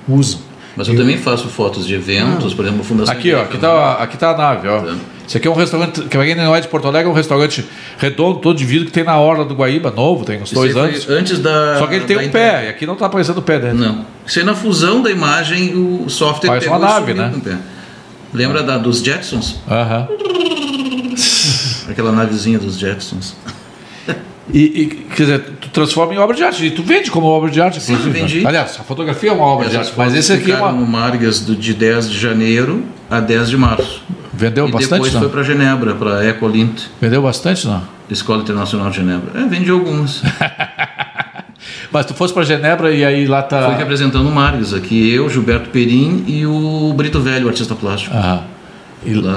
[SPEAKER 2] Usam.
[SPEAKER 3] Mas eu também faço fotos de eventos, por exemplo, a Fundação
[SPEAKER 1] Aqui, ó, aqui tá, a- aqui tá a nave, ó.
[SPEAKER 3] Tá.
[SPEAKER 1] Esse aqui é um restaurante, que pra quem não é de Porto Alegre, é um restaurante redondo, todo de vidro, que tem na Orla do Guaíba, novo, tem uns
[SPEAKER 3] Isso
[SPEAKER 1] dois anos.
[SPEAKER 3] Antes da.
[SPEAKER 1] Só que ele tem um
[SPEAKER 3] internet.
[SPEAKER 1] pé, e aqui não tá aparecendo o pé dele.
[SPEAKER 3] Não. Isso aí na fusão da imagem, o software
[SPEAKER 1] Parece
[SPEAKER 3] pegou
[SPEAKER 1] uma nave, né?
[SPEAKER 3] Lembra da, dos Jetsons?
[SPEAKER 1] Aham.
[SPEAKER 3] Aquela navezinha dos Jetsons.
[SPEAKER 1] E, e, quer dizer, tu transforma em obra de arte, e tu vende como obra de arte,
[SPEAKER 3] Sim,
[SPEAKER 1] inclusive. né?
[SPEAKER 3] vendi.
[SPEAKER 1] Aliás, a fotografia é uma obra de
[SPEAKER 3] Essas
[SPEAKER 1] arte, mas esse aqui é uma.
[SPEAKER 3] Margas do, de 10 de janeiro a 10 de março.
[SPEAKER 1] Vendeu
[SPEAKER 3] e
[SPEAKER 1] bastante,
[SPEAKER 3] depois
[SPEAKER 1] não?
[SPEAKER 3] foi para Genebra, para Ecolint,
[SPEAKER 1] Vendeu bastante, não?
[SPEAKER 3] Escola Internacional de Genebra. É, vendi algumas.
[SPEAKER 1] Mas tu fosse pra Genebra e aí lá tá.
[SPEAKER 3] Fui representando o Margas aqui, eu, Gilberto Perim e o Brito Velho, o artista plástico.
[SPEAKER 1] Aham.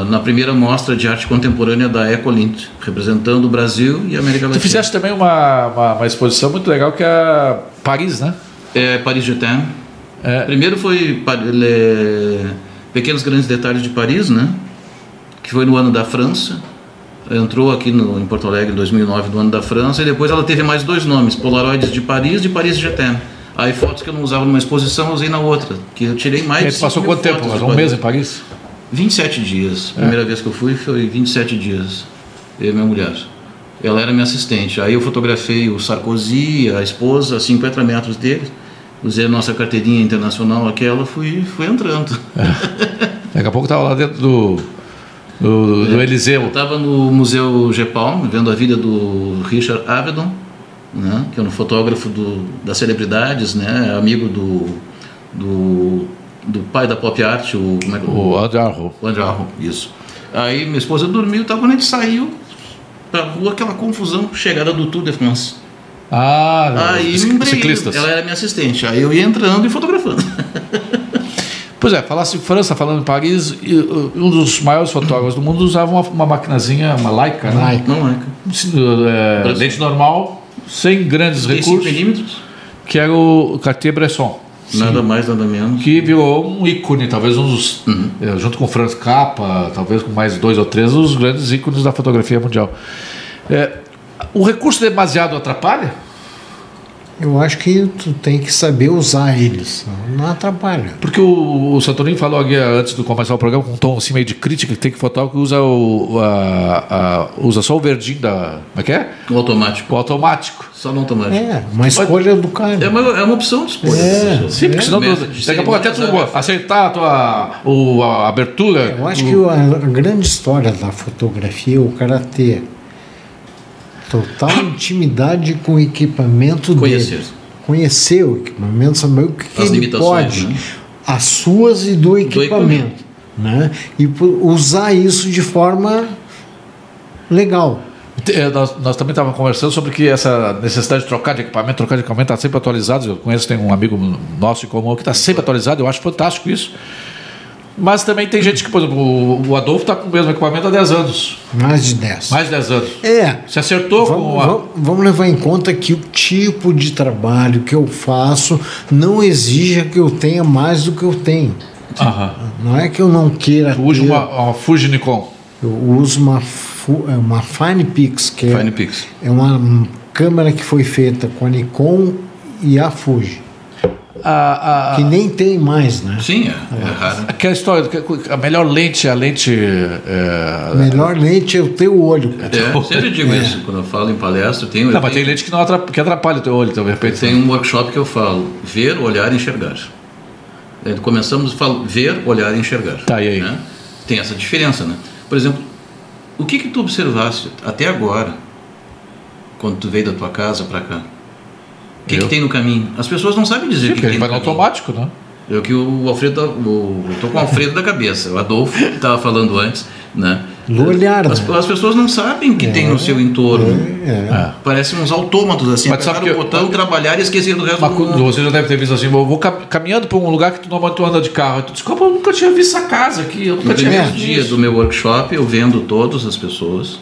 [SPEAKER 3] Na primeira mostra de arte contemporânea da Ecolint, representando o Brasil e a América
[SPEAKER 1] Tu
[SPEAKER 3] Latina.
[SPEAKER 1] fizeste também uma, uma, uma exposição muito legal que é Paris, né?
[SPEAKER 3] É Paris Je t'aime.
[SPEAKER 1] É.
[SPEAKER 3] Primeiro foi Pequenos Grandes Detalhes de Paris, né? Que foi no ano da França. Entrou aqui no, em Porto Alegre em 2009, no ano da França. E depois ela teve mais dois nomes: Polaroids de Paris e Paris GTM. Aí fotos que eu não usava numa exposição, eu usei na outra. Que eu tirei mais
[SPEAKER 1] E aí
[SPEAKER 3] de
[SPEAKER 1] tu passou quanto tempo? um mês em Paris?
[SPEAKER 3] 27 dias.
[SPEAKER 1] É.
[SPEAKER 3] Primeira vez que eu fui foi 27 dias. Eu e minha mulher. Ela era minha assistente. Aí eu fotografei o Sarkozy, a esposa, a 50 metros dele. Usei a nossa carteirinha internacional, aquela, fui, fui entrando.
[SPEAKER 1] Daqui a pouco estava lá dentro do, do, do Eliseu.
[SPEAKER 3] Eu estava no Museu GEPAL, vendo a vida do Richard Avedon, né, que é um fotógrafo do, das celebridades, né, amigo do, do, do pai da pop art, o, como é que,
[SPEAKER 1] O André Arro.
[SPEAKER 3] O André Arro, isso. Aí minha esposa dormiu, tá, quando a gente saiu pra rua, aquela confusão, chegada do Tour de France.
[SPEAKER 1] Ah,
[SPEAKER 3] Aí
[SPEAKER 1] os
[SPEAKER 3] me lembrei,
[SPEAKER 1] ciclistas.
[SPEAKER 3] ela era minha assistente. Aí eu ia entrando e fotografando.
[SPEAKER 1] Pois é, falasse em França, falando em Paris, e, um dos maiores fotógrafos do mundo usava uma, uma maquinazinha, uma Leica, né?
[SPEAKER 2] Leica.
[SPEAKER 3] Não é?
[SPEAKER 1] É, lente normal, sem grandes
[SPEAKER 3] 35
[SPEAKER 1] recursos,
[SPEAKER 3] milímetros,
[SPEAKER 1] que era o Cartier-Bresson.
[SPEAKER 3] Nada mais, nada menos.
[SPEAKER 1] que virou um ícone, talvez um dos, eh, junto com Franz Cappa, talvez com mais dois ou três, os grandes ícones da fotografia mundial. Eh, o recurso demasiado atrapalha?
[SPEAKER 2] Eu acho que tu tem que saber usar eles, não atrapalha.
[SPEAKER 1] Porque o, o Santorini falou aqui eh, antes de começar o programa com um tom assim meio de crítica que tem que fotógrafo que usa, o, a- a- usa só o verdinho da. Como é que é?
[SPEAKER 3] O automático.
[SPEAKER 1] O automático.
[SPEAKER 3] Só no automático.
[SPEAKER 2] É, uma escolha do cara.
[SPEAKER 3] É uma, é uma opção de escolha.
[SPEAKER 2] É.
[SPEAKER 1] Sim, porque senão tu- daqui a pouco até tu
[SPEAKER 3] cerimônias a-
[SPEAKER 1] aceitar a tua o, a abertura.
[SPEAKER 2] Eu acho
[SPEAKER 1] tu-
[SPEAKER 2] que a, a grande história da fotografia é o cara ter total intimidade com o equipamento
[SPEAKER 3] Conhecer.
[SPEAKER 2] dele. Conhecer o equipamento, saber o que, que
[SPEAKER 3] As
[SPEAKER 2] ele
[SPEAKER 3] limitações,
[SPEAKER 2] pode,
[SPEAKER 3] né?
[SPEAKER 2] as suas e do equipamento. Né? E usar isso de forma legal.
[SPEAKER 1] É, Nós, nós também estávamos conversando sobre que essa necessidade de trocar de equipamento, trocar de equipamento está sempre atualizado. Eu conheço, tem um amigo nosso em comum que está sempre atualizado, eu acho fantástico isso. Mas também tem gente que, por exemplo, o- Adolfo está com o mesmo equipamento há 10 anos,
[SPEAKER 2] Mais de 10.
[SPEAKER 1] mais de 10 anos.
[SPEAKER 2] É.
[SPEAKER 1] Se acertou
[SPEAKER 2] Vamos,
[SPEAKER 1] com a.
[SPEAKER 2] vamos- vamos levar em conta que o tipo de trabalho que eu faço não exija que eu tenha mais do que eu tenho.
[SPEAKER 1] Aham.
[SPEAKER 2] Não é que eu não queira
[SPEAKER 1] usa
[SPEAKER 2] ter.
[SPEAKER 1] uma, uma Fuji Nikon.
[SPEAKER 2] Eu uso uma, é uma Fine Pix, que é,
[SPEAKER 3] Fine Pix.
[SPEAKER 2] é uma câmera que foi feita com a Nikon e a Fuji.
[SPEAKER 1] A, a-
[SPEAKER 2] Que nem tem mais, né?
[SPEAKER 3] Sim, é, é raro.
[SPEAKER 1] aquela história, a melhor lente é a lente. é,
[SPEAKER 2] A melhor lente é o teu olho.
[SPEAKER 3] É, sempre digo isso, quando eu falo em palestra, tem,
[SPEAKER 1] Não, mas tem lente que, não atrapalha, que atrapalha o teu olho, então, de repente.
[SPEAKER 3] tem um workshop que eu falo, ver, olhar e enxergar. É, Começamos a falar ver, olhar e enxergar.
[SPEAKER 1] Tá, e aí?
[SPEAKER 3] né? Tem essa diferença, né? Por exemplo, o que que tu observaste até agora, quando tu veio da tua casa para cá? O que,
[SPEAKER 1] Eu?
[SPEAKER 3] que tem no caminho? As pessoas não sabem dizer
[SPEAKER 1] Sim,
[SPEAKER 3] o que, que
[SPEAKER 1] ele
[SPEAKER 3] tem
[SPEAKER 1] vai no
[SPEAKER 3] caminho.
[SPEAKER 1] automático, né?
[SPEAKER 3] É o que o Alfredo, tá- o, eu tô com o Alfredo da cabeça, o Adolfo que estava falando antes, né?
[SPEAKER 2] Do olhar,
[SPEAKER 3] As,
[SPEAKER 2] né?
[SPEAKER 3] as pessoas não sabem o que tem no seu entorno.
[SPEAKER 2] É.
[SPEAKER 1] É.
[SPEAKER 3] Parecem uns autômatos assim,
[SPEAKER 1] Mas sabe
[SPEAKER 3] apertaram o
[SPEAKER 1] que-
[SPEAKER 3] botão, trabalhar e esquecer do resto
[SPEAKER 1] Mas
[SPEAKER 3] do mundo.
[SPEAKER 1] você já deve ter visto assim, eu vou cam- caminhando para um lugar que tu normalmente tu anda de carro. Tu desculpa, eu nunca tinha visto essa casa aqui, eu nunca
[SPEAKER 3] No
[SPEAKER 1] tinha
[SPEAKER 3] primeiro
[SPEAKER 1] visto
[SPEAKER 3] dia do meu workshop, eu vendo todas as pessoas,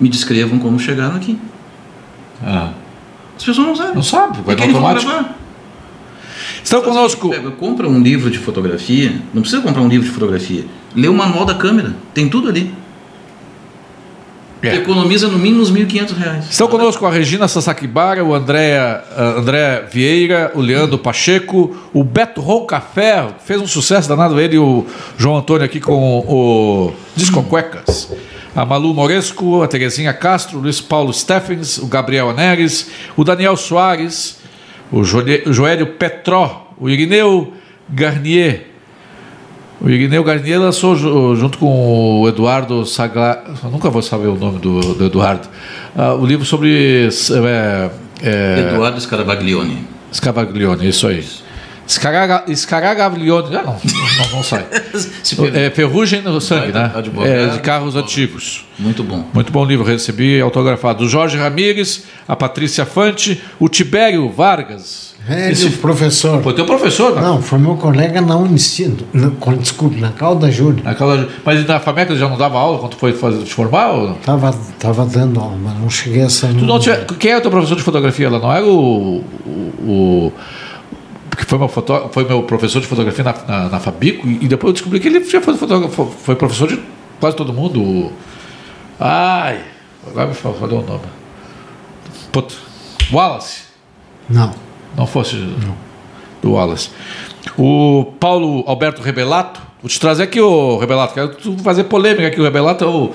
[SPEAKER 3] me descrevam como chegaram aqui.
[SPEAKER 1] Ah,
[SPEAKER 3] As pessoas não sabem.
[SPEAKER 1] não sabe, vai
[SPEAKER 3] E
[SPEAKER 1] no automático. Estão conosco.
[SPEAKER 3] Pega, compra um livro de fotografia, não precisa comprar um livro de fotografia. Lê o manual da câmera, tem tudo ali.
[SPEAKER 1] É.
[SPEAKER 3] economiza no mínimo uns 1.500 reais.
[SPEAKER 1] Estão conosco a Regina Sasakibara, o André, ah, André Vieira, o Leandro Pacheco, o Beto Roncafé, fez um sucesso danado ele e o João Antônio aqui com o Disco Cuecas. A Malu Moresco, a Terezinha Castro, o Luiz Paulo Steffens, o Gabriel Aneres, o Daniel Soares, o Joélio Petró, o Irineu Garnier, o Irineu Garnier lançou ju- junto com o Eduardo Sagla... Eu nunca vou saber o nome do, do Eduardo. Ah, o livro sobre é, é,
[SPEAKER 3] Eduardo Scarabaglione.
[SPEAKER 1] Scavaglione, isso aí. Scaraga- Scaraglione, ah, não, não, não sai. É Ferrugem no Sangue, né?
[SPEAKER 3] Advogado.
[SPEAKER 1] É, de carros antigos.
[SPEAKER 3] Muito bom.
[SPEAKER 1] Muito bom livro, recebi autografado. O Jorge Ramires, a Patrícia Fante, o Tibério Vargas.
[SPEAKER 2] É,
[SPEAKER 1] Esse-
[SPEAKER 2] o professor.
[SPEAKER 1] Foi teu professor, né?
[SPEAKER 2] Não, foi meu colega na Unicino. Na, com- desculpe, na Calda Júlia.
[SPEAKER 1] Naquela, mas na FAMEC já não dava aula quando tu foi fazer, te formar? Ou?
[SPEAKER 2] Tava, tava dando aula, mas não cheguei a sair.
[SPEAKER 1] Tu
[SPEAKER 2] no-
[SPEAKER 1] não tinha- quem é o teu professor de fotografia lá? Não era o. o, o porque foi meu, fotó foi meu professor de fotografia na, na, na Fabico, e depois eu descobri que ele já foi, fotógrafo, foi professor de quase todo mundo. Ai, agora me falou o nome. Puta. Wallace.
[SPEAKER 2] Não.
[SPEAKER 1] Não fosse não. do Wallace. O Paulo Alberto Rebelato, vou te trazer aqui o Rebelato, quero fazer polêmica aqui. O Rebelato é o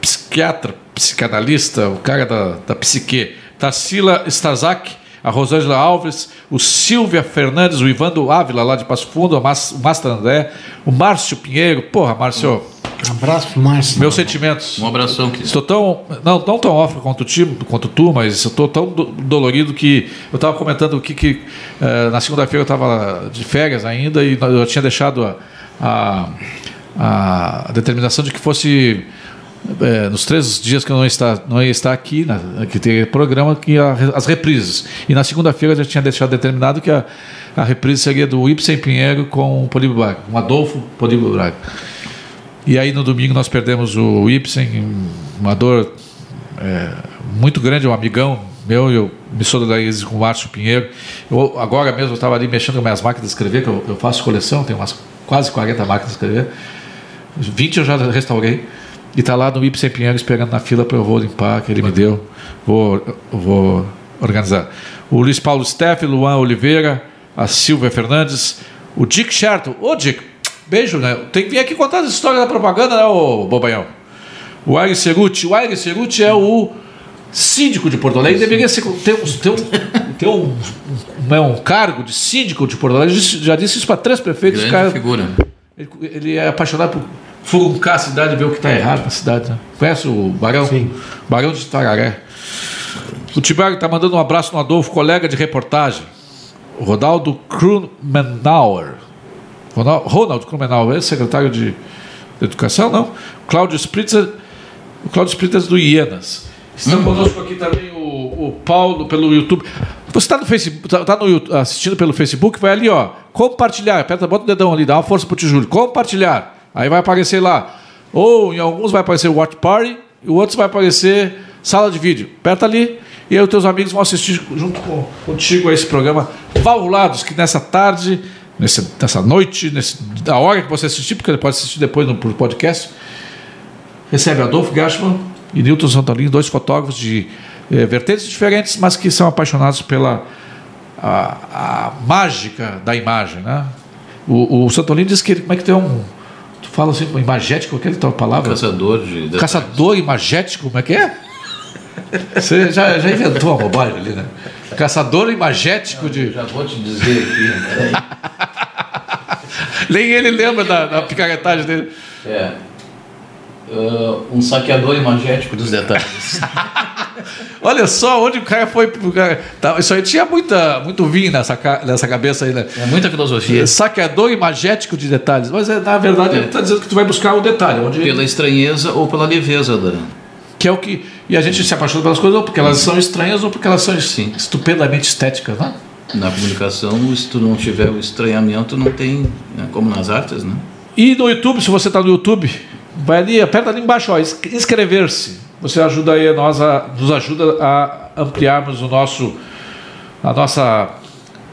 [SPEAKER 1] psiquiatra, psicanalista, o cara da, da psique. Tarsila Stazak, a Rosângela Alves, o Silvia Fernandes, o Ivando Ávila, lá de Passo Fundo, o Mastro André, o Márcio Pinheiro. Porra, Márcio.
[SPEAKER 2] Um abraço pro Márcio.
[SPEAKER 1] Meus sentimentos.
[SPEAKER 3] Um abração,
[SPEAKER 1] querido. Estou tão. Não, não tão off quanto, ti, quanto tu, mas estou tão dolorido que eu estava comentando que, que uh, na segunda-feira eu estava de férias ainda e eu tinha deixado a, a, a determinação de que fosse é, nos três dias que eu não, está, não ia estar aqui, na, que tem programa, que a, as reprises. E na segunda-feira já tinha deixado determinado que a, a reprise seria do Ibsen Pinheiro com o Braga, com Adolfo Políbio Braga. E aí no domingo nós perdemos o Ibsen, uma dor é, muito grande, um amigão meu, eu me solidarizo com o Márcio Pinheiro. Eu, agora mesmo eu estava ali mexendo com minhas máquinas de escrever, que eu, eu faço coleção, tenho umas quase 40 máquinas de escrever. 20 eu já restaurei. E está lá no Ibsen Pinheiro esperando na fila para eu vou limpar, que ele me deu. Vou, vou organizar. O Luiz Paulo Steff, Luan Oliveira, a Silvia Fernandes, o Dick Sherton. Ô, Dick, beijo, né? Tem que vir aqui contar as histórias da propaganda, né, ô Bobanhão? O Aires Ceruti. O Aires Ceruti é o síndico de Porto Alegre. Deveria ser, ter, ter, um, ter um, um, um, um, cargo de síndico de Porto Alegre. Já disse isso para três prefeitos.
[SPEAKER 3] Grande cara, figura.
[SPEAKER 1] Ele, ele é apaixonado por furuncar a cidade e ver o que está errado na cidade. Né? Conhece o Barão?
[SPEAKER 2] Sim.
[SPEAKER 1] Barão de Tararé. O Tibério está mandando um abraço no Adolfo, colega de reportagem. O Ronaldo Krumenauer. Ronaldo Krumenauer, é secretário de, de Educação, não? Cláudio Spritzer, o Cláudio Spritzer do Ienas. Estão uhum. conosco aqui também o, o Paulo pelo YouTube. Você está no Facebook, tá, tá no, assistindo pelo Facebook, vai ali, ó. Compartilhar. Aperta, bota o dedão ali, dá uma força pro Tijúlio. Compartilhar. Aí vai aparecer lá. Ou em alguns vai aparecer Watch Party, e outros vai aparecer sala de vídeo. Aperta ali e aí os teus amigos vão assistir junto com, contigo a esse programa Valvulados, que nessa tarde, nessa, nessa noite, nesse, da hora que você assistir, porque ele pode assistir depois no podcast, recebe Adolfo Gashman e Newton Santolin, dois fotógrafos de eh, vertentes diferentes, mas que são apaixonados pela a, a mágica da imagem. Né? O, o Santolin diz que ele, como é que tem um fala assim, imagético, aquela tua palavra?
[SPEAKER 3] Caçador de.
[SPEAKER 1] Caçador imagético, como é que é? Você já, já inventou uma bobagem ali, né? Caçador imagético de.
[SPEAKER 3] Já vou te dizer aqui,
[SPEAKER 1] Nem ele lembra da, da picaretagem dele.
[SPEAKER 3] É. Uh, um saqueador imagético dos detalhes.
[SPEAKER 1] Olha só onde o cara foi. Tá, isso aí tinha muita, muito vinho nessa, nessa cabeça aí, né?
[SPEAKER 3] É muita filosofia.
[SPEAKER 1] Saqueador imagético de detalhes. Mas é, na verdade é. ele está dizendo que tu vai buscar o detalhe. Onde
[SPEAKER 3] pela estranheza ou pela leveza da.
[SPEAKER 1] Que é o que. E a gente se apaixona pelas coisas ou porque elas são estranhas ou porque elas são Sim. estupendamente estéticas, né?
[SPEAKER 3] Na comunicação, se tu não tiver o estranhamento, não tem. Né? Como nas artes, né?
[SPEAKER 1] E no YouTube, se você está no YouTube, vai ali, aperta ali embaixo, ó, inscrever-se você ajuda aí nós a, nos ajuda a ampliarmos o nosso a nossa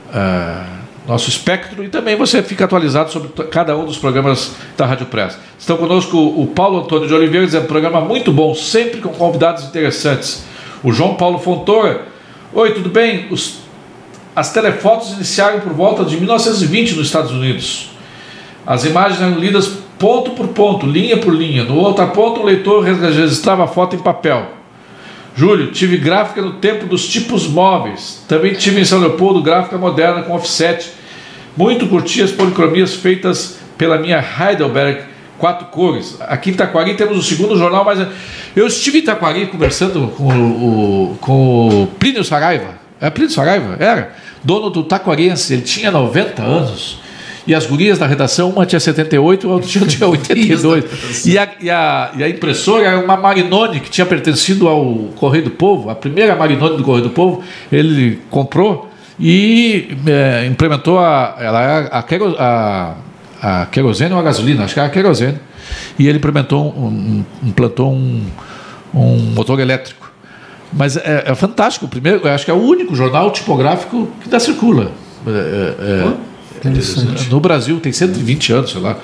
[SPEAKER 1] uh, nosso espectro e também você fica atualizado sobre cada um dos programas da Rádio Press. Estão conosco o Paulo Antônio de Oliveira, dizendo programa muito bom, sempre com convidados interessantes. O João Paulo Fontoura. Oi, tudo bem? Os, as telefotos iniciaram por volta de 1920 nos Estados Unidos. As imagens eram lidas ponto por ponto, linha por linha. No outro ponto, o leitor registrava a foto em papel. Júlio, tive gráfica no tempo dos tipos móveis. Também tive em São Leopoldo gráfica moderna com offset. Muito curti as policromias feitas pela minha Heidelberg, quatro cores. Aqui em Itaquari temos o segundo jornal, mas eu estive em Itaquari conversando com o, com o Plínio Saraiva. É Plínio Saraiva? Era. Dono do Taquarense. Ele tinha 90 anos. E as gurias da redação, uma tinha 78 e a outra tinha 82. e, a, e, a, e a impressora era uma Marinone que tinha pertencido ao Correio do Povo, a primeira Marinone do Correio do Povo, ele comprou e é, implementou a, ela a, a, a, querosene ou a gasolina, acho que era a querosene, e ele implementou um, implantou um, um motor elétrico. Mas é, é fantástico, primeiro, eu acho que é o único jornal tipográfico que ainda circula. É, é,
[SPEAKER 3] Pô,
[SPEAKER 2] Interessante.
[SPEAKER 1] no Brasil tem 120 anos, sei lá.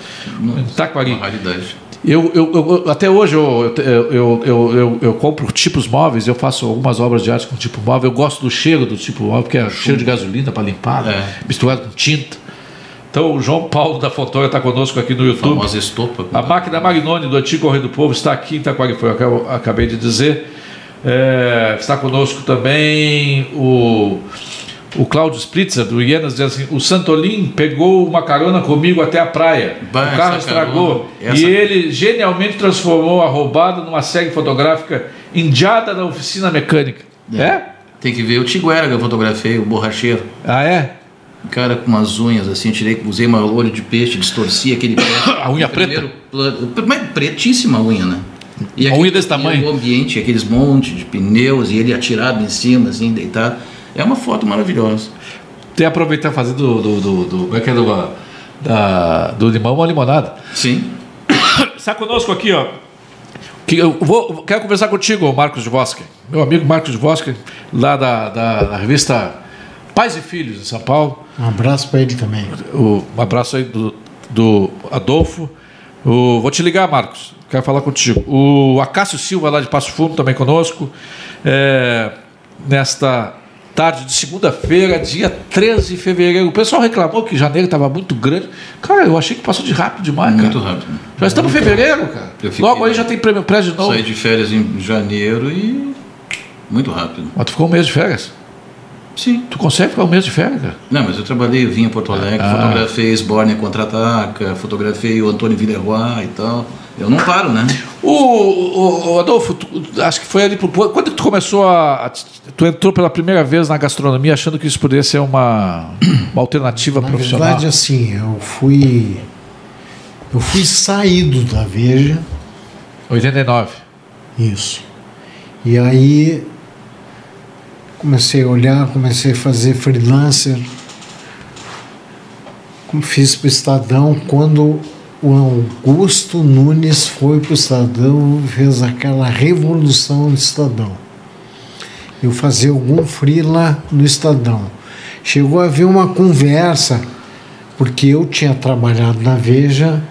[SPEAKER 1] Taquari.
[SPEAKER 3] Uma raridade.
[SPEAKER 1] Eu, eu, eu- até hoje eu, eu, eu, eu, compro tipos móveis, eu faço algumas obras de arte com tipo móvel. Eu gosto do cheiro do tipo móvel, porque é cheiro de gasolina para limpar, né?
[SPEAKER 3] É.
[SPEAKER 1] misturado com tinta. Então o João Paulo da Fotória está conosco aqui no YouTube.
[SPEAKER 3] Famosa estopa.
[SPEAKER 1] A máquina Magnone do antigo Correio do Povo está aqui em Itaquari, foi o que eu acabei de dizer. É, está conosco também o, o Cláudio Spritzer, do Ienas, diz assim: o Santolin pegou uma carona comigo até a praia.
[SPEAKER 3] Bah,
[SPEAKER 1] o carro
[SPEAKER 3] essa
[SPEAKER 1] estragou.
[SPEAKER 3] carona,
[SPEAKER 1] E
[SPEAKER 3] essa-
[SPEAKER 1] ele genialmente transformou a roubada numa série fotográfica indiada da oficina mecânica. É?
[SPEAKER 3] Tem que ver o Tiguera que eu fotografei, o borracheiro.
[SPEAKER 1] Ah, é?
[SPEAKER 3] Um cara com umas unhas assim, tirei, usei uma olho de peixe, distorci aquele pé.
[SPEAKER 1] A unha
[SPEAKER 3] primeiro plano- mas pretíssima a unha, né? E
[SPEAKER 1] A
[SPEAKER 3] aquele-
[SPEAKER 1] unha desse tamanho?
[SPEAKER 3] O ambiente, aqueles montes de pneus e ele atirado em cima, assim, deitado. É uma foto maravilhosa.
[SPEAKER 1] Tem que aproveitar e fazer do, do, do, do, como é que é do, da, do limão uma limonada.
[SPEAKER 3] Sim.
[SPEAKER 1] Está conosco aqui, ó. Que eu vou, quero conversar contigo, Marcos de Vosque. Meu amigo Marcos de Vosque, lá da, da, da revista Pais e Filhos, em São Paulo.
[SPEAKER 2] Um abraço para ele também.
[SPEAKER 1] O, um abraço aí do, do Adolfo. O, vou te ligar, Marcos. Quero falar contigo. O Acácio Silva, lá de Passo Fundo, também conosco. É, nesta tarde de segunda-feira, dia 13 de fevereiro. O pessoal reclamou que janeiro estava muito grande. Cara, eu achei que passou de rápido demais,
[SPEAKER 3] Muito
[SPEAKER 1] cara.
[SPEAKER 3] rápido.
[SPEAKER 1] Já estamos em fevereiro, cara.
[SPEAKER 3] Eu fiquei-
[SPEAKER 1] Logo aí já tem prêmio prédio de novo.
[SPEAKER 3] Saí de férias em janeiro e. Muito rápido.
[SPEAKER 1] Mas tu ficou um mês de férias?
[SPEAKER 3] Sim.
[SPEAKER 1] Tu consegue ficar um mês de férias, cara?
[SPEAKER 3] Não, mas eu trabalhei, eu vim a Porto Alegre,
[SPEAKER 1] Ah.
[SPEAKER 3] fotografei Sborne contra-ataca, fotografei o Antônio Villeroy e tal. Eu não paro, né?
[SPEAKER 1] O, o- o Adolfo, tu- acho que foi ali. por- Quando que tu começou a. a- Tu entrou pela primeira vez na gastronomia achando que isso poderia ser uma, uma alternativa
[SPEAKER 2] Na
[SPEAKER 1] profissional?
[SPEAKER 2] verdade, assim, eu fui. Eu fui saído da Veja,
[SPEAKER 1] 89.
[SPEAKER 2] isso. E aí comecei a olhar, comecei a fazer freelancer. Como Fiz para o Estadão quando o Augusto Nunes foi para o Estadão fez aquela revolução no Estadão. Eu fazia algum freela no Estadão. Chegou a haver uma conversa, porque eu tinha trabalhado na Veja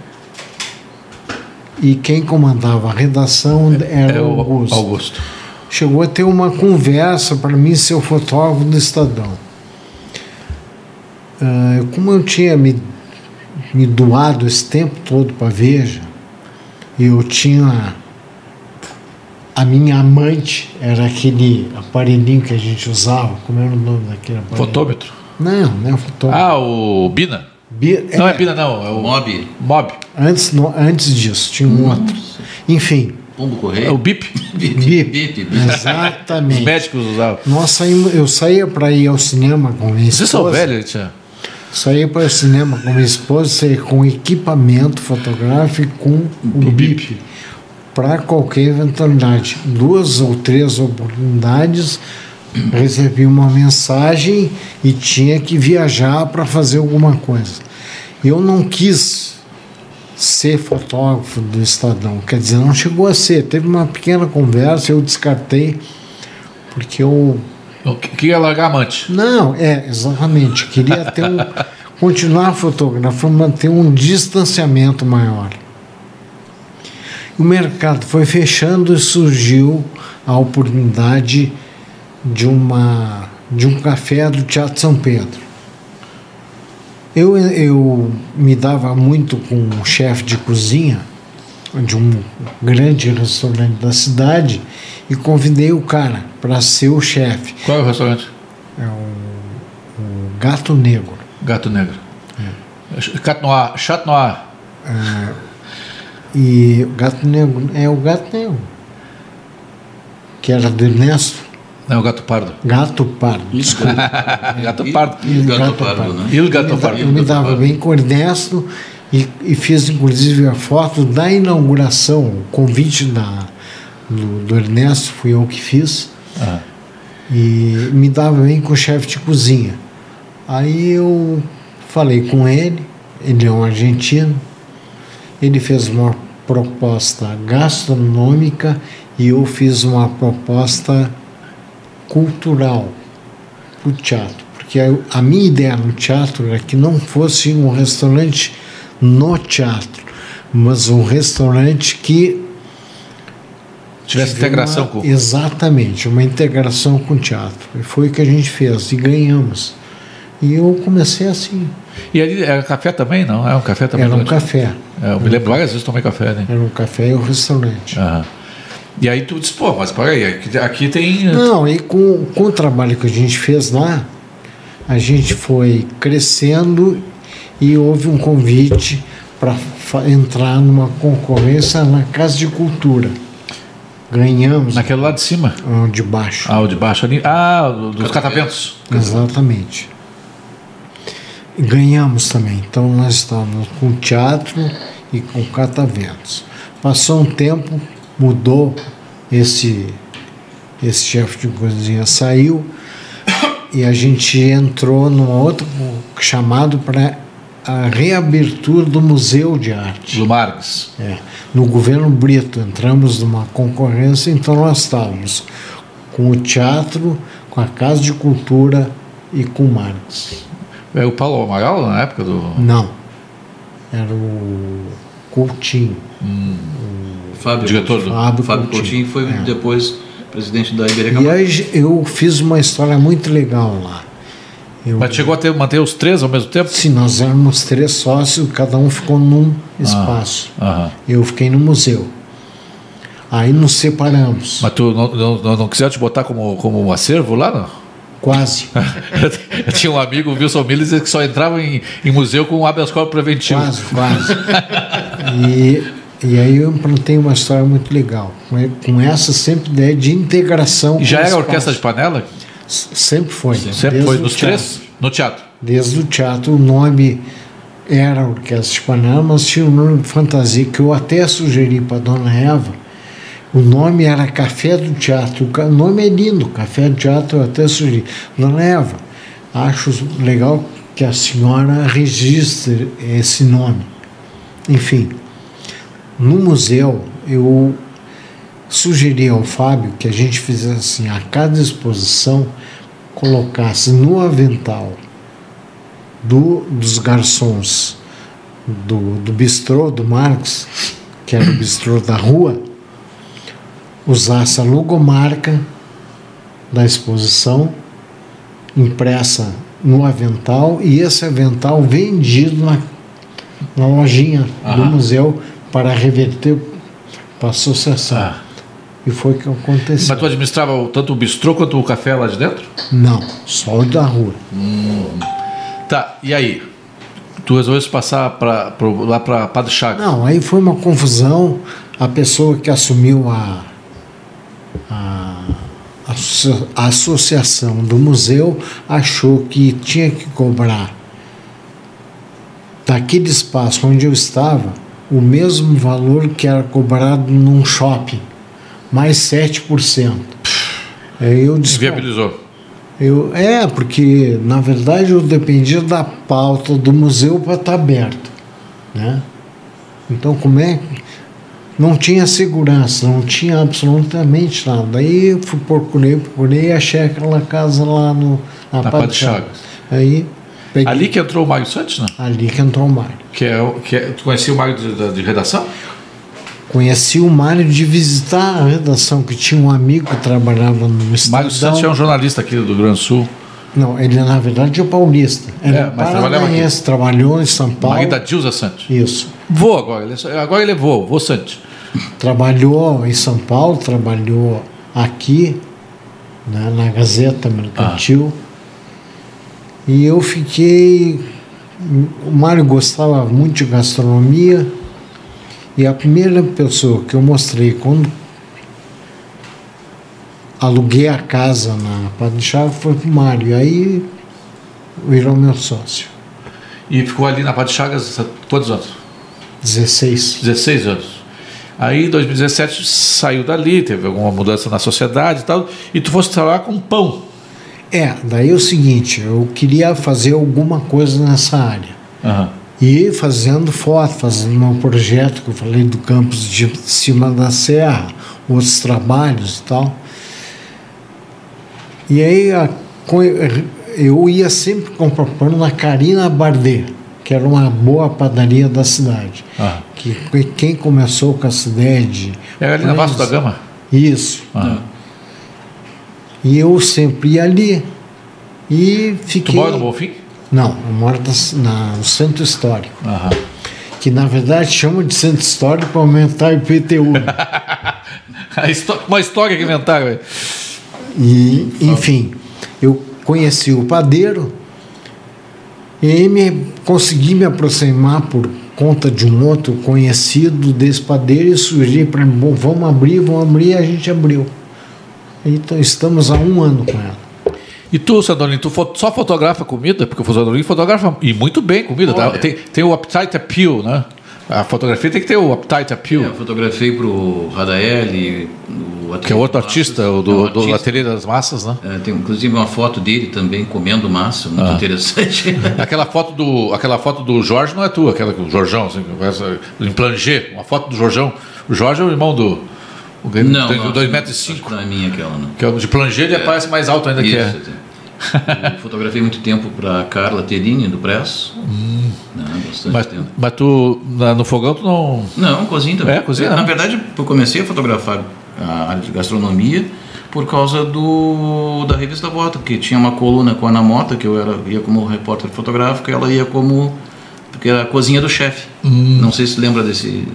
[SPEAKER 2] e quem comandava a redação era
[SPEAKER 1] É
[SPEAKER 2] o Augusto
[SPEAKER 1] Augusto.
[SPEAKER 2] chegou a ter uma conversa para mim ser o fotógrafo do Estadão. Ah, como eu tinha me, me doado esse tempo todo para Veja, e eu tinha. A minha amante era aquele aparelhinho que a gente usava, como era o nome daquele aparelho?
[SPEAKER 1] Fotômetro.
[SPEAKER 2] Não, não é fotógrafo.
[SPEAKER 1] Ah, o Bina.
[SPEAKER 2] Bi-
[SPEAKER 1] Não é Bina, não. É o
[SPEAKER 3] Mob,
[SPEAKER 1] Mob.
[SPEAKER 2] antes, no- antes disso, tinha um outro. Enfim,
[SPEAKER 3] Pombo
[SPEAKER 1] É
[SPEAKER 3] Correio.
[SPEAKER 1] o BIP.
[SPEAKER 3] Bip,
[SPEAKER 2] Bip.
[SPEAKER 3] bip, bip.
[SPEAKER 1] Os
[SPEAKER 2] exatamente.
[SPEAKER 1] médicos usavam.
[SPEAKER 2] Nós saímos, eu saía para ir ao cinema com minha
[SPEAKER 1] Vocês são velhos, tia.
[SPEAKER 2] Saía para o cinema com minha esposa saía com equipamento fotográfico com o BIP para qualquer eventualidade. Duas ou três oportunidades recebi uma mensagem e tinha que viajar para fazer alguma coisa. Eu não quis ser fotógrafo do Estadão, quer dizer, não chegou a ser. Teve uma pequena conversa, eu descartei porque eu
[SPEAKER 1] Queria largar amante.
[SPEAKER 2] não, é, exatamente. Queria ter um, continuar fotografando, manter um distanciamento maior. O mercado foi fechando e surgiu a oportunidade de, uma, de um café do Teatro São Pedro. Eu, eu me dava muito com um chefe de cozinha de um grande restaurante da cidade e convidei o cara para ser o chefe.
[SPEAKER 1] Qual é o restaurante?
[SPEAKER 2] É o, o Gato Negro.
[SPEAKER 1] Gato Negro. Cat Noir. Chat Noir.
[SPEAKER 2] E o Gato Negro é o Gato Negro. Que era do Ernesto.
[SPEAKER 1] Não, o Gato Pardo.
[SPEAKER 2] Gato Pardo.
[SPEAKER 1] Gato Pardo.
[SPEAKER 3] E, gato,
[SPEAKER 2] Gato
[SPEAKER 3] pardo,
[SPEAKER 2] pardo.
[SPEAKER 3] né?
[SPEAKER 1] E o Gato Pardo.
[SPEAKER 2] eu me dava bem com o Ernesto e, e fiz inclusive a foto da inauguração, o convite da, do, do Ernesto, fui eu que fiz.
[SPEAKER 1] Ah.
[SPEAKER 2] E me dava bem com o chefe de cozinha. Aí eu falei com ele, ele é um argentino, ele fez uma proposta gastronômica e eu fiz uma proposta cultural para o teatro, porque a, a minha ideia no teatro era que não fosse um restaurante no teatro, mas um restaurante que
[SPEAKER 1] Tivesse
[SPEAKER 2] tive
[SPEAKER 1] integração
[SPEAKER 2] uma-
[SPEAKER 1] com.
[SPEAKER 2] Exatamente, uma integração com o teatro. E foi o que a gente fez, e ganhamos. E eu comecei assim.
[SPEAKER 1] E ali era café também, não? Era um café também?
[SPEAKER 2] Era um café.
[SPEAKER 1] É, eu me lembro várias vezes tomei café, né?
[SPEAKER 2] Era um café e um restaurante.
[SPEAKER 1] Aham. E aí tu disse, pô, mas peraí, aqui, aqui tem.
[SPEAKER 2] Não, e com, com o trabalho que a gente fez lá, a gente foi crescendo e houve um convite para entrar numa concorrência na Casa de Cultura. Ganhamos
[SPEAKER 1] Naquele lá de cima.
[SPEAKER 2] ah, de baixo.
[SPEAKER 1] Ah, o de baixo ali. Ah, o dos cataventos.
[SPEAKER 2] Exatamente. E ganhamos também. Então nós estávamos com teatro e com cataventos. Passou um tempo, mudou esse esse chefe de cozinha saiu e a gente entrou num outro chamado para a reabertura do Museu de Arte.
[SPEAKER 1] Do Marques.
[SPEAKER 2] É, no governo Brito entramos numa concorrência, então nós estávamos com o teatro, com a Casa de Cultura e com o Marx.
[SPEAKER 1] É o Paulo Amaral na época do.
[SPEAKER 2] Não, era o Coutinho.
[SPEAKER 3] Fábio
[SPEAKER 1] Diretor do-
[SPEAKER 2] Fábio
[SPEAKER 3] Fábio
[SPEAKER 2] Coutinho.
[SPEAKER 3] Coutinho foi
[SPEAKER 2] É.
[SPEAKER 3] depois presidente da Iberê
[SPEAKER 2] E aí eu fiz uma história muito legal lá. Eu,
[SPEAKER 1] Mas chegou a ter, manter os três ao mesmo tempo?
[SPEAKER 2] Sim, nós éramos três sócios, cada um ficou num espaço.
[SPEAKER 1] Aham.
[SPEAKER 2] Eu fiquei no museu. Aí nos separamos,
[SPEAKER 1] Mas tu não, não, não, quiser te botar como, como um acervo lá, não?
[SPEAKER 2] quase.
[SPEAKER 1] Eu tinha um amigo, o Wilson Milles, que só entrava em, em museu com habeas corpus preventivo.
[SPEAKER 2] Quase, quase. e, e aí eu implantei uma história muito legal. Com, com essa sempre ideia de integração.
[SPEAKER 1] E já era a
[SPEAKER 2] espaço.
[SPEAKER 1] orquestra de panela?
[SPEAKER 2] Sempre foi.
[SPEAKER 1] Sempre foi nos
[SPEAKER 2] teatro.
[SPEAKER 1] três? No teatro.
[SPEAKER 2] Desde o teatro, o nome era Orquestra de Panela, mas tinha um nome de fantasia que eu até sugeri para dona Eva. O nome era Café do Teatro. O nome é lindo, Café do Teatro, eu até sugeri. Dona Eva, acho legal que a senhora registre esse nome. Enfim, no museu, eu sugeri ao Fábio que a gente fizesse assim, a cada exposição colocasse no avental do, dos garçons do, do bistrô do Marx, que era o bistrô da rua, usasse a logomarca da exposição impressa no avental e esse avental vendido na, na lojinha do museu para reverter para a associação.
[SPEAKER 1] Ah.
[SPEAKER 2] E foi o que aconteceu.
[SPEAKER 1] Mas tu administrava tanto o bistrô quanto o café lá de dentro?
[SPEAKER 2] Não, só o da rua.
[SPEAKER 1] Tá, e aí? Tu resolveu passar pra, pro- lá para Padre Chagas?
[SPEAKER 2] Não, aí foi uma confusão. A pessoa que assumiu a, a, a associação do museu achou que tinha que cobrar daquele espaço onde eu estava o mesmo valor que era cobrado num shopping, mais 7%. Aí eu disse, "Bom,
[SPEAKER 1] Viabilizou.
[SPEAKER 2] eu, é, porque na verdade eu dependia da pauta do museu para estar aberto. Né? Então como é que. Não tinha segurança, não tinha absolutamente nada. Aí eu fui, procurei, procurei e achei aquela casa lá no, na,
[SPEAKER 1] Na
[SPEAKER 2] Padre
[SPEAKER 1] Padre Chagas.
[SPEAKER 2] Aí peguei,
[SPEAKER 1] Ali que entrou o Mário Santos, não?
[SPEAKER 2] ali que entrou o Mário.
[SPEAKER 1] Que é, que é, tu conhecia o Mário de, de- de redação?
[SPEAKER 2] Conheci o Mário de visitar a redação, que tinha um amigo que trabalhava no Estadão.
[SPEAKER 1] Mário Santos é um jornalista aqui do Rio Grande do Sul.
[SPEAKER 2] Não, ele na verdade é paulista. Ele
[SPEAKER 1] É, mas trabalhava
[SPEAKER 2] paranaense, trabalhou em São Paulo.
[SPEAKER 1] Mário da Dilza Santos.
[SPEAKER 2] Isso.
[SPEAKER 1] Vou agora, é agora ele é vô, vô Santos.
[SPEAKER 2] Trabalhou em São Paulo, trabalhou aqui, né, na Gazeta Mercantil. E eu fiquei. O Mário gostava muito de gastronomia. E a primeira pessoa que eu mostrei quando aluguei a casa na Padre foi pro Mário. E aí virou meu sócio.
[SPEAKER 1] E ficou ali na Padre Chagas quantos anos?
[SPEAKER 2] 16.
[SPEAKER 1] 16 anos. Aí em 2017 saiu dali, teve alguma mudança na sociedade e tal, e tu foste trabalhar com pão.
[SPEAKER 2] É, daí é o seguinte, eu queria fazer alguma coisa nessa área.
[SPEAKER 1] Aham.
[SPEAKER 2] E fazendo foto, fazendo um projeto que eu falei do campus de cima da serra, outros trabalhos e tal. E aí a- eu ia sempre comprar pão na Carina Bardet, que era uma boa padaria da cidade.
[SPEAKER 1] Ah.
[SPEAKER 2] Que quem começou com essa ideia de.
[SPEAKER 1] É ali na Vasco da Gama?
[SPEAKER 2] Isso.
[SPEAKER 1] Ah.
[SPEAKER 2] E eu sempre ia ali. E
[SPEAKER 1] Tu
[SPEAKER 2] fiquei.
[SPEAKER 1] mora no Bonfim?
[SPEAKER 2] Não, eu moro na- no Centro Histórico.
[SPEAKER 1] Aham.
[SPEAKER 2] Que na verdade chama de Centro Histórico para aumentar o IPTU.
[SPEAKER 1] Histó- Uma história que inventaram.
[SPEAKER 2] E, enfim, eu conheci o padeiro e aí me, consegui me aproximar por conta de um outro conhecido desse padeiro e sugeri para mim, bom, vamos abrir, vamos abrir, e a gente abriu. Então estamos há um ano com ela.
[SPEAKER 1] E tu, Sandolino, tu só fotografa comida? Porque o Sandolino fotografa e muito bem comida. tá? Tem, tem o Appetite Appeal, né? A fotografia tem que ter o Appetite Appeal.
[SPEAKER 3] É, eu fotografei para o Radaeli, o
[SPEAKER 1] Que é outro artista, o do,
[SPEAKER 3] É um
[SPEAKER 1] do
[SPEAKER 3] artista.
[SPEAKER 1] Ateliê das Massas, né?
[SPEAKER 3] É, tem inclusive uma foto dele também comendo massa, muito
[SPEAKER 1] Ah.
[SPEAKER 3] interessante.
[SPEAKER 1] Aquela foto do, aquela foto do Jorge não é tua, aquela que o Jorjão, assim, em planger, uma foto do Jorjão. O Jorge é o irmão do. O grande,
[SPEAKER 3] não,
[SPEAKER 1] tem
[SPEAKER 3] não,
[SPEAKER 1] 2,5
[SPEAKER 3] acho
[SPEAKER 1] metros. e
[SPEAKER 3] que
[SPEAKER 1] cinco,
[SPEAKER 3] não é minha aquela, não.
[SPEAKER 1] Que é o de planger, ele aparece mais alto ainda que é.
[SPEAKER 3] Isso, eu fotografei muito tempo para Carla Terini, do Press. Né, bastante
[SPEAKER 1] Hum. Mas,
[SPEAKER 3] tempo.
[SPEAKER 1] mas tu, na- no fogão, tu não.
[SPEAKER 3] Não, cozinha também.
[SPEAKER 1] É, cozinha,
[SPEAKER 3] Na
[SPEAKER 1] né?
[SPEAKER 3] verdade, eu comecei a fotografar a área de gastronomia por causa do da revista Bota, que tinha uma coluna com a Ana Mota, que eu era, ia como repórter fotográfico, e ela ia como. porque era a cozinha do chefe.
[SPEAKER 1] Hum.
[SPEAKER 3] Não sei se lembra desse.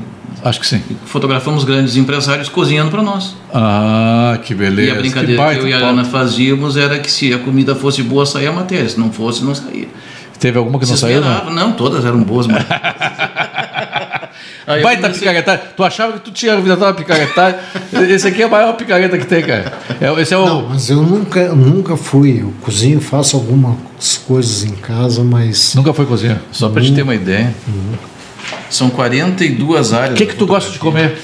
[SPEAKER 1] Acho que sim.
[SPEAKER 3] Fotografamos grandes empresários cozinhando para nós.
[SPEAKER 1] Ah, que beleza.
[SPEAKER 3] e a
[SPEAKER 1] que
[SPEAKER 3] brincadeira que,
[SPEAKER 1] baita
[SPEAKER 3] eu e a. Ana fazíamos era que se a comida fosse boa, saía a matéria. Se não fosse, não saía.
[SPEAKER 1] Teve alguma que não
[SPEAKER 3] Se
[SPEAKER 1] saiu? Não?
[SPEAKER 3] Não, todas eram boas, mas. Aí
[SPEAKER 1] Baita
[SPEAKER 3] comecei-
[SPEAKER 1] picaretagem. Tu achava que tu tinha inventado uma picaretagem? Esse aqui é a maior picareta que tem, cara. É, esse é o.
[SPEAKER 2] Não, mas eu nunca, nunca fui. Eu cozinho, faço algumas coisas em casa, mas
[SPEAKER 1] Nunca foi cozinha.
[SPEAKER 3] Só para te ter uma ideia, são 42 áreas.
[SPEAKER 1] O que, que tu gosta de comer?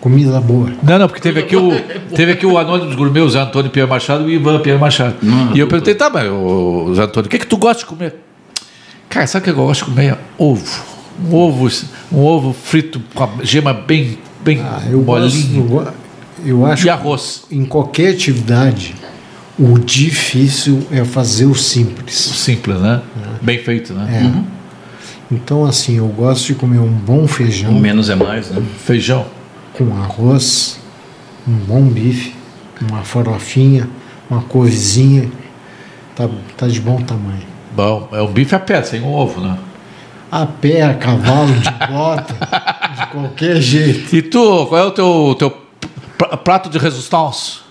[SPEAKER 2] comida boa.
[SPEAKER 1] Não, não, porque teve aqui o, teve aqui o Anônimos Gourmet, o Zé Antônio Pierre Machado e o Ivan Pierre Machado.
[SPEAKER 3] Não,
[SPEAKER 1] e eu perguntei, tá, mas o Zé Antônio, o que, que tu gosta de comer? Cara, sabe o que eu gosto de comer? Ovo. Um ovo, um ovo frito com a gema bem, bem
[SPEAKER 2] Ah, eu, gosto, eu,
[SPEAKER 1] molinho.
[SPEAKER 2] go- eu acho
[SPEAKER 1] E arroz.
[SPEAKER 2] em qualquer atividade, o difícil é fazer o simples.
[SPEAKER 1] Simples, né? Bem feito, né?
[SPEAKER 2] Então, assim, eu gosto de comer um bom feijão
[SPEAKER 3] O menos é mais, né?
[SPEAKER 1] Feijão.
[SPEAKER 2] com arroz, um bom bife, uma farofinha, uma couvezinha. Tá, tá de bom tamanho.
[SPEAKER 1] Bom, é um bife a pé, sem um ovo, né?
[SPEAKER 2] A pé, a cavalo, de bota, de qualquer jeito.
[SPEAKER 1] E tu, qual é o teu, teu pr- prato de resistência?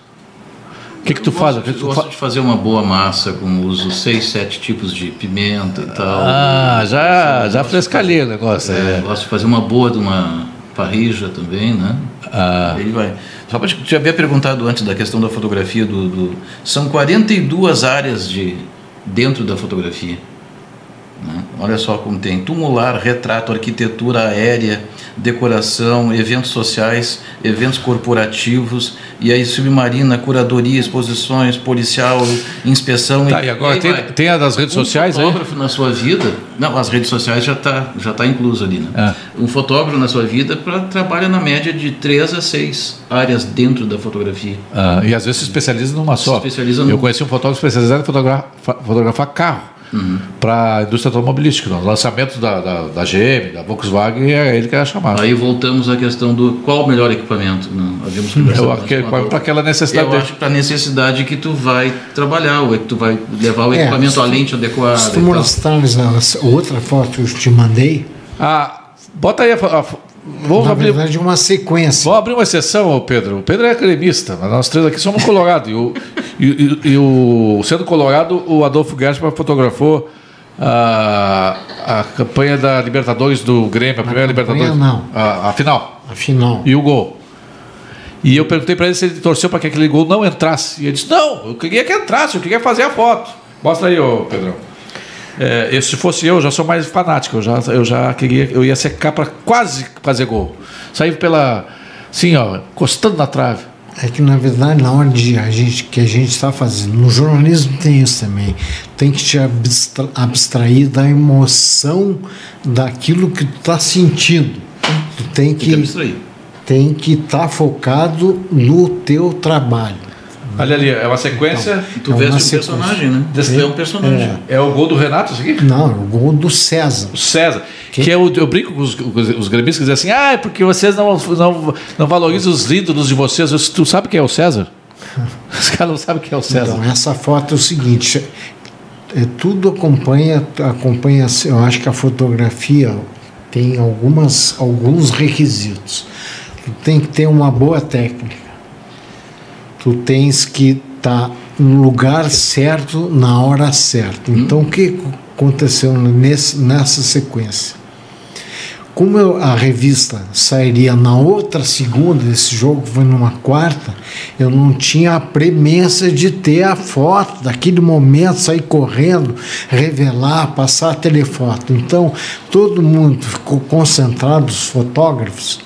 [SPEAKER 1] O que, que tu faz? Que
[SPEAKER 3] Eu
[SPEAKER 1] que tu
[SPEAKER 3] gosto
[SPEAKER 1] fa-
[SPEAKER 3] de fazer uma boa massa com uso seis, sete tipos de pimenta e tal.
[SPEAKER 1] Ah, já,
[SPEAKER 3] Eu
[SPEAKER 1] já frescalhei o negócio.
[SPEAKER 3] É,
[SPEAKER 1] É.
[SPEAKER 3] gosto de fazer uma boa de uma parrija também, né?
[SPEAKER 1] Ah.
[SPEAKER 3] Aí vai. Só para te, te havia perguntado antes da questão da fotografia do, do- são 42 áreas de dentro da fotografia. Né? Olha só como tem tumular, retrato, arquitetura aérea, decoração, eventos sociais, eventos corporativos, e aí submarina, curadoria, exposições, policial, inspeção.
[SPEAKER 1] Tá, e agora
[SPEAKER 3] aí
[SPEAKER 1] tem, tem a das redes
[SPEAKER 3] Um
[SPEAKER 1] sociais aí?
[SPEAKER 3] fotógrafo na sua vida, não, as redes sociais já está já tá incluso ali, né?
[SPEAKER 1] Ah.
[SPEAKER 3] Um fotógrafo na sua vida pra, trabalha na média de três a seis áreas dentro da fotografia.
[SPEAKER 1] Ah, e às vezes se especializa numa só.
[SPEAKER 3] Se especializa
[SPEAKER 1] Eu
[SPEAKER 3] num-
[SPEAKER 1] conheci um fotógrafo especializado em fotografar, fotografar carro
[SPEAKER 3] Uhum.
[SPEAKER 1] para a indústria automobilística. No lançamento da, da, da GM, da Volkswagen, é ele que era chamado.
[SPEAKER 3] Aí voltamos à questão do qual o melhor equipamento. Né? Havíamos conversado
[SPEAKER 1] para aquela necessidade
[SPEAKER 3] Eu
[SPEAKER 1] dele.
[SPEAKER 3] acho que para a necessidade que tu vai trabalhar, ou é que tu vai levar o
[SPEAKER 2] É,
[SPEAKER 3] equipamento,
[SPEAKER 2] tu-
[SPEAKER 3] lente adequada.
[SPEAKER 2] Se tu mostrares outra foto que eu te mandei,
[SPEAKER 1] Ah, bota aí a, a vamos
[SPEAKER 2] na
[SPEAKER 1] abrir,
[SPEAKER 2] verdade uma sequência.
[SPEAKER 1] vamos abrir uma exceção, Pedro. O Pedro é gremista, mas nós três aqui somos colorados. E o, e, e- e o, sendo colorado, o Adolfo Gersman fotografou a, a campanha da Libertadores do Grêmio, a primeira
[SPEAKER 2] campanha,
[SPEAKER 1] Libertadores.
[SPEAKER 2] não.
[SPEAKER 1] A, a final.
[SPEAKER 2] Afinal,
[SPEAKER 1] E o gol. E eu perguntei para ele se ele torceu para que aquele gol não entrasse. E ele disse: Não, eu queria que entrasse, eu queria fazer a foto. Mostra aí, ô Pedrão. É, se fosse eu, já sou mais fanático. Eu já, eu já queria, eu ia secar para quase fazer gol. Sair pela, assim, ó, encostando na trave.
[SPEAKER 2] é que na verdade na hora de a gente que a gente está fazendo, no jornalismo tem isso também. Tem que te abstra- abstrair da emoção daquilo que tu está sentindo. Tu tem
[SPEAKER 3] que
[SPEAKER 2] tem que estar focado no teu trabalho.
[SPEAKER 1] Ali, ali, é uma sequência.
[SPEAKER 3] Tu
[SPEAKER 2] É
[SPEAKER 3] veste um
[SPEAKER 2] sequência.
[SPEAKER 3] personagem, né?
[SPEAKER 1] Desse-
[SPEAKER 3] é um personagem.
[SPEAKER 1] É o gol do Renato, isso aqui?
[SPEAKER 2] Não, é o gol do César.
[SPEAKER 1] O César. Que é o, eu brinco com os, com os, gremistas que dizem assim: ah, é porque vocês não, não, não valorizam os ídolos de vocês. Eu, tu sabe quem é o César? Os caras não sabem quem é o César.
[SPEAKER 2] Então, essa foto é o seguinte: é, tudo acompanha, acompanha, eu acho que a fotografia tem algumas, alguns requisitos. Tem que ter uma boa técnica. Tu tens que estar no lugar certo, na hora certa. Então, o que aconteceu nesse, nessa sequência? Como eu- a revista sairia na outra segunda, esse jogo foi numa quarta, eu não tinha a premência de ter a foto daquele momento, sair correndo, revelar, passar a telefoto. Então, todo mundo ficou concentrado, os fotógrafos,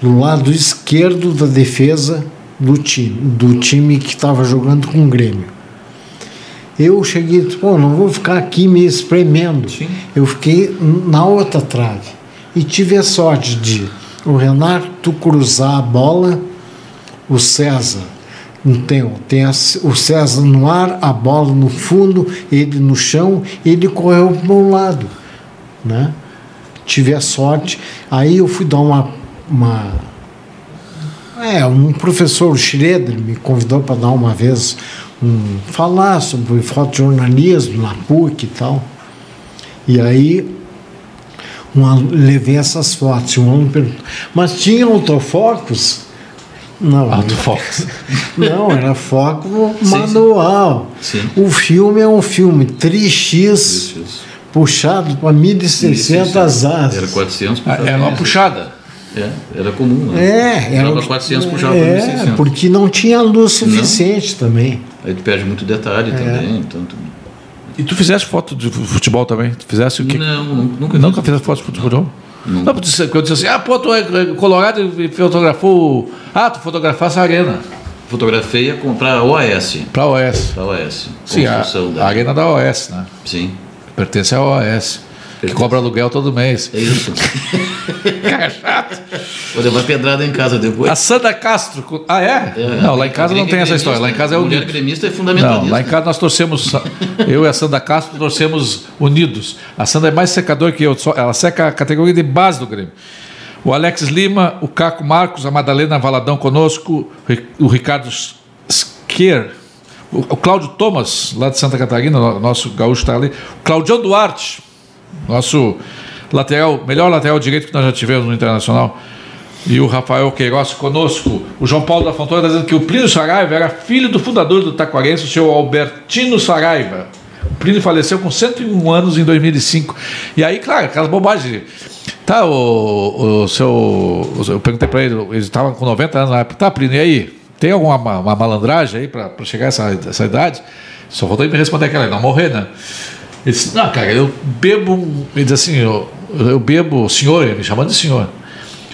[SPEAKER 2] do lado esquerdo da defesa do time, do time que estava jogando com o Grêmio. Eu cheguei, pô, não vou ficar aqui me espremendo.
[SPEAKER 3] Sim.
[SPEAKER 2] Eu fiquei na outra trave. E tive a sorte de o Renato cruzar a bola, o César tem, tem a- o César no ar, a bola no fundo, ele no chão, ele correu para o meu lado. Né? Tive a sorte. Aí eu fui dar uma. uma é, um professor, Schroeder, me convidou para dar uma vez um, falar sobre fotojornalismo na PUC e tal. E aí um alu- levei essas fotos. e Um aluno perguntou, mas tinha autofocos? Não,
[SPEAKER 1] Autofocus.
[SPEAKER 2] não, era foco
[SPEAKER 3] sim.
[SPEAKER 2] manual.
[SPEAKER 3] Sim.
[SPEAKER 2] O filme é um filme 3x
[SPEAKER 3] Isso, isso.
[SPEAKER 2] puxado para 1.600
[SPEAKER 3] Era
[SPEAKER 2] asas.
[SPEAKER 3] 400
[SPEAKER 1] Ah, É uma puxada.
[SPEAKER 3] É, era comum. Né?
[SPEAKER 2] É, era
[SPEAKER 3] Puxava 400, puxava
[SPEAKER 2] é,
[SPEAKER 3] 1.600.
[SPEAKER 2] porque não tinha luz suficiente também.
[SPEAKER 3] Aí tu perde muito detalhe também. Então tu...
[SPEAKER 1] E tu fizeste foto de futebol também? Tu fizeste o quê?
[SPEAKER 3] Não, nu- nunca
[SPEAKER 1] Nunca fizeste foto de futebol?
[SPEAKER 3] Nunca.
[SPEAKER 1] Não, porque eu disse assim, ah, pô, tu é colorado e fotografou. Ah, tu fotografasse a arena.
[SPEAKER 3] Fotografei para a OAS.
[SPEAKER 1] Pra OS.
[SPEAKER 3] Para a OAS.
[SPEAKER 1] Sim, a,
[SPEAKER 3] Construção
[SPEAKER 1] a
[SPEAKER 3] da...
[SPEAKER 1] arena da OS, né?
[SPEAKER 3] Sim.
[SPEAKER 1] Pertence à OS. Que
[SPEAKER 3] Pertence.
[SPEAKER 1] cobra aluguel todo mês.
[SPEAKER 3] É isso.
[SPEAKER 1] Cara, chato.
[SPEAKER 3] Vou levar pedrada em casa depois.
[SPEAKER 1] A Sandra Castro. Ah, é?
[SPEAKER 3] É,
[SPEAKER 1] não, lá em casa não
[SPEAKER 3] mulher
[SPEAKER 1] tem essa
[SPEAKER 3] gremista,
[SPEAKER 1] história. Lá em casa é
[SPEAKER 3] Mulher
[SPEAKER 1] unido.
[SPEAKER 3] gremista é fundamentalista.
[SPEAKER 1] Não, lá em casa nós torcemos. Eu e a Sandra Castro torcemos unidos. A Sandra é mais secador que eu. Ela seca a categoria de base do Grêmio. O Alex Lima, o Caco Marcos, a Madalena Valadão conosco, o Ricardo Skier, o Cláudio Thomas, lá de Santa Catarina, nosso gaúcho está ali. O Claudião Duarte, nosso lateral, melhor lateral direito que nós já tivemos no Internacional. E o Rafael Queiroz conosco. O João Paulo da Fontoura está dizendo que o Plínio Saraiva era filho do fundador do Taquarense, o senhor Albertino Saraiva. O Plínio faleceu com 101 anos em 2005. E aí, claro, aquelas bobagens. Tá, o, o seu. Eu perguntei para ele, ele estava com 90 anos na época. Tá, Plínio, e aí? Tem alguma ma- uma malandragem aí para chegar a essa, essa idade? Só faltou ele me responder aquela, não morrer, né? Ele disse, não, cara, eu bebo. um-" Ele diz assim, eu, eu bebo, senhor, ele me chamando de senhor.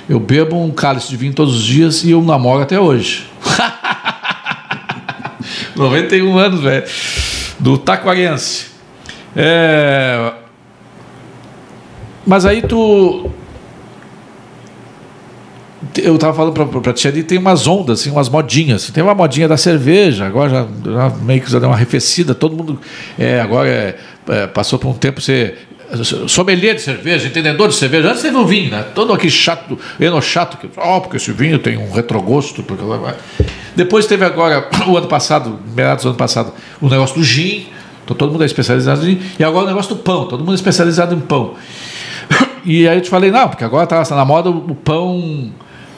[SPEAKER 1] Eu bebo um cálice de vinho todos os dias e eu namoro até hoje. 91 anos, velho. Do Taquarense. É... Mas aí tu. Eu tava falando pra, pra tia ali, tem umas ondas, assim, umas modinhas. assim. Tem uma modinha da cerveja, agora já, já meio que já deu uma arrefecida. Todo mundo é, agora é, é, passou por um tempo ser sommelier de cerveja, entendedor de cerveja. Antes teve o vinho, né? Todo aquele chato, eno chato, que, ó, porque esse vinho tem um retrogosto. Porque... Depois teve agora, o ano passado, meados do ano passado, o negócio do gin. Então todo mundo é especializado em gin. E agora o negócio do pão, todo mundo é especializado em pão. E aí eu te falei, não, porque agora está na moda o pão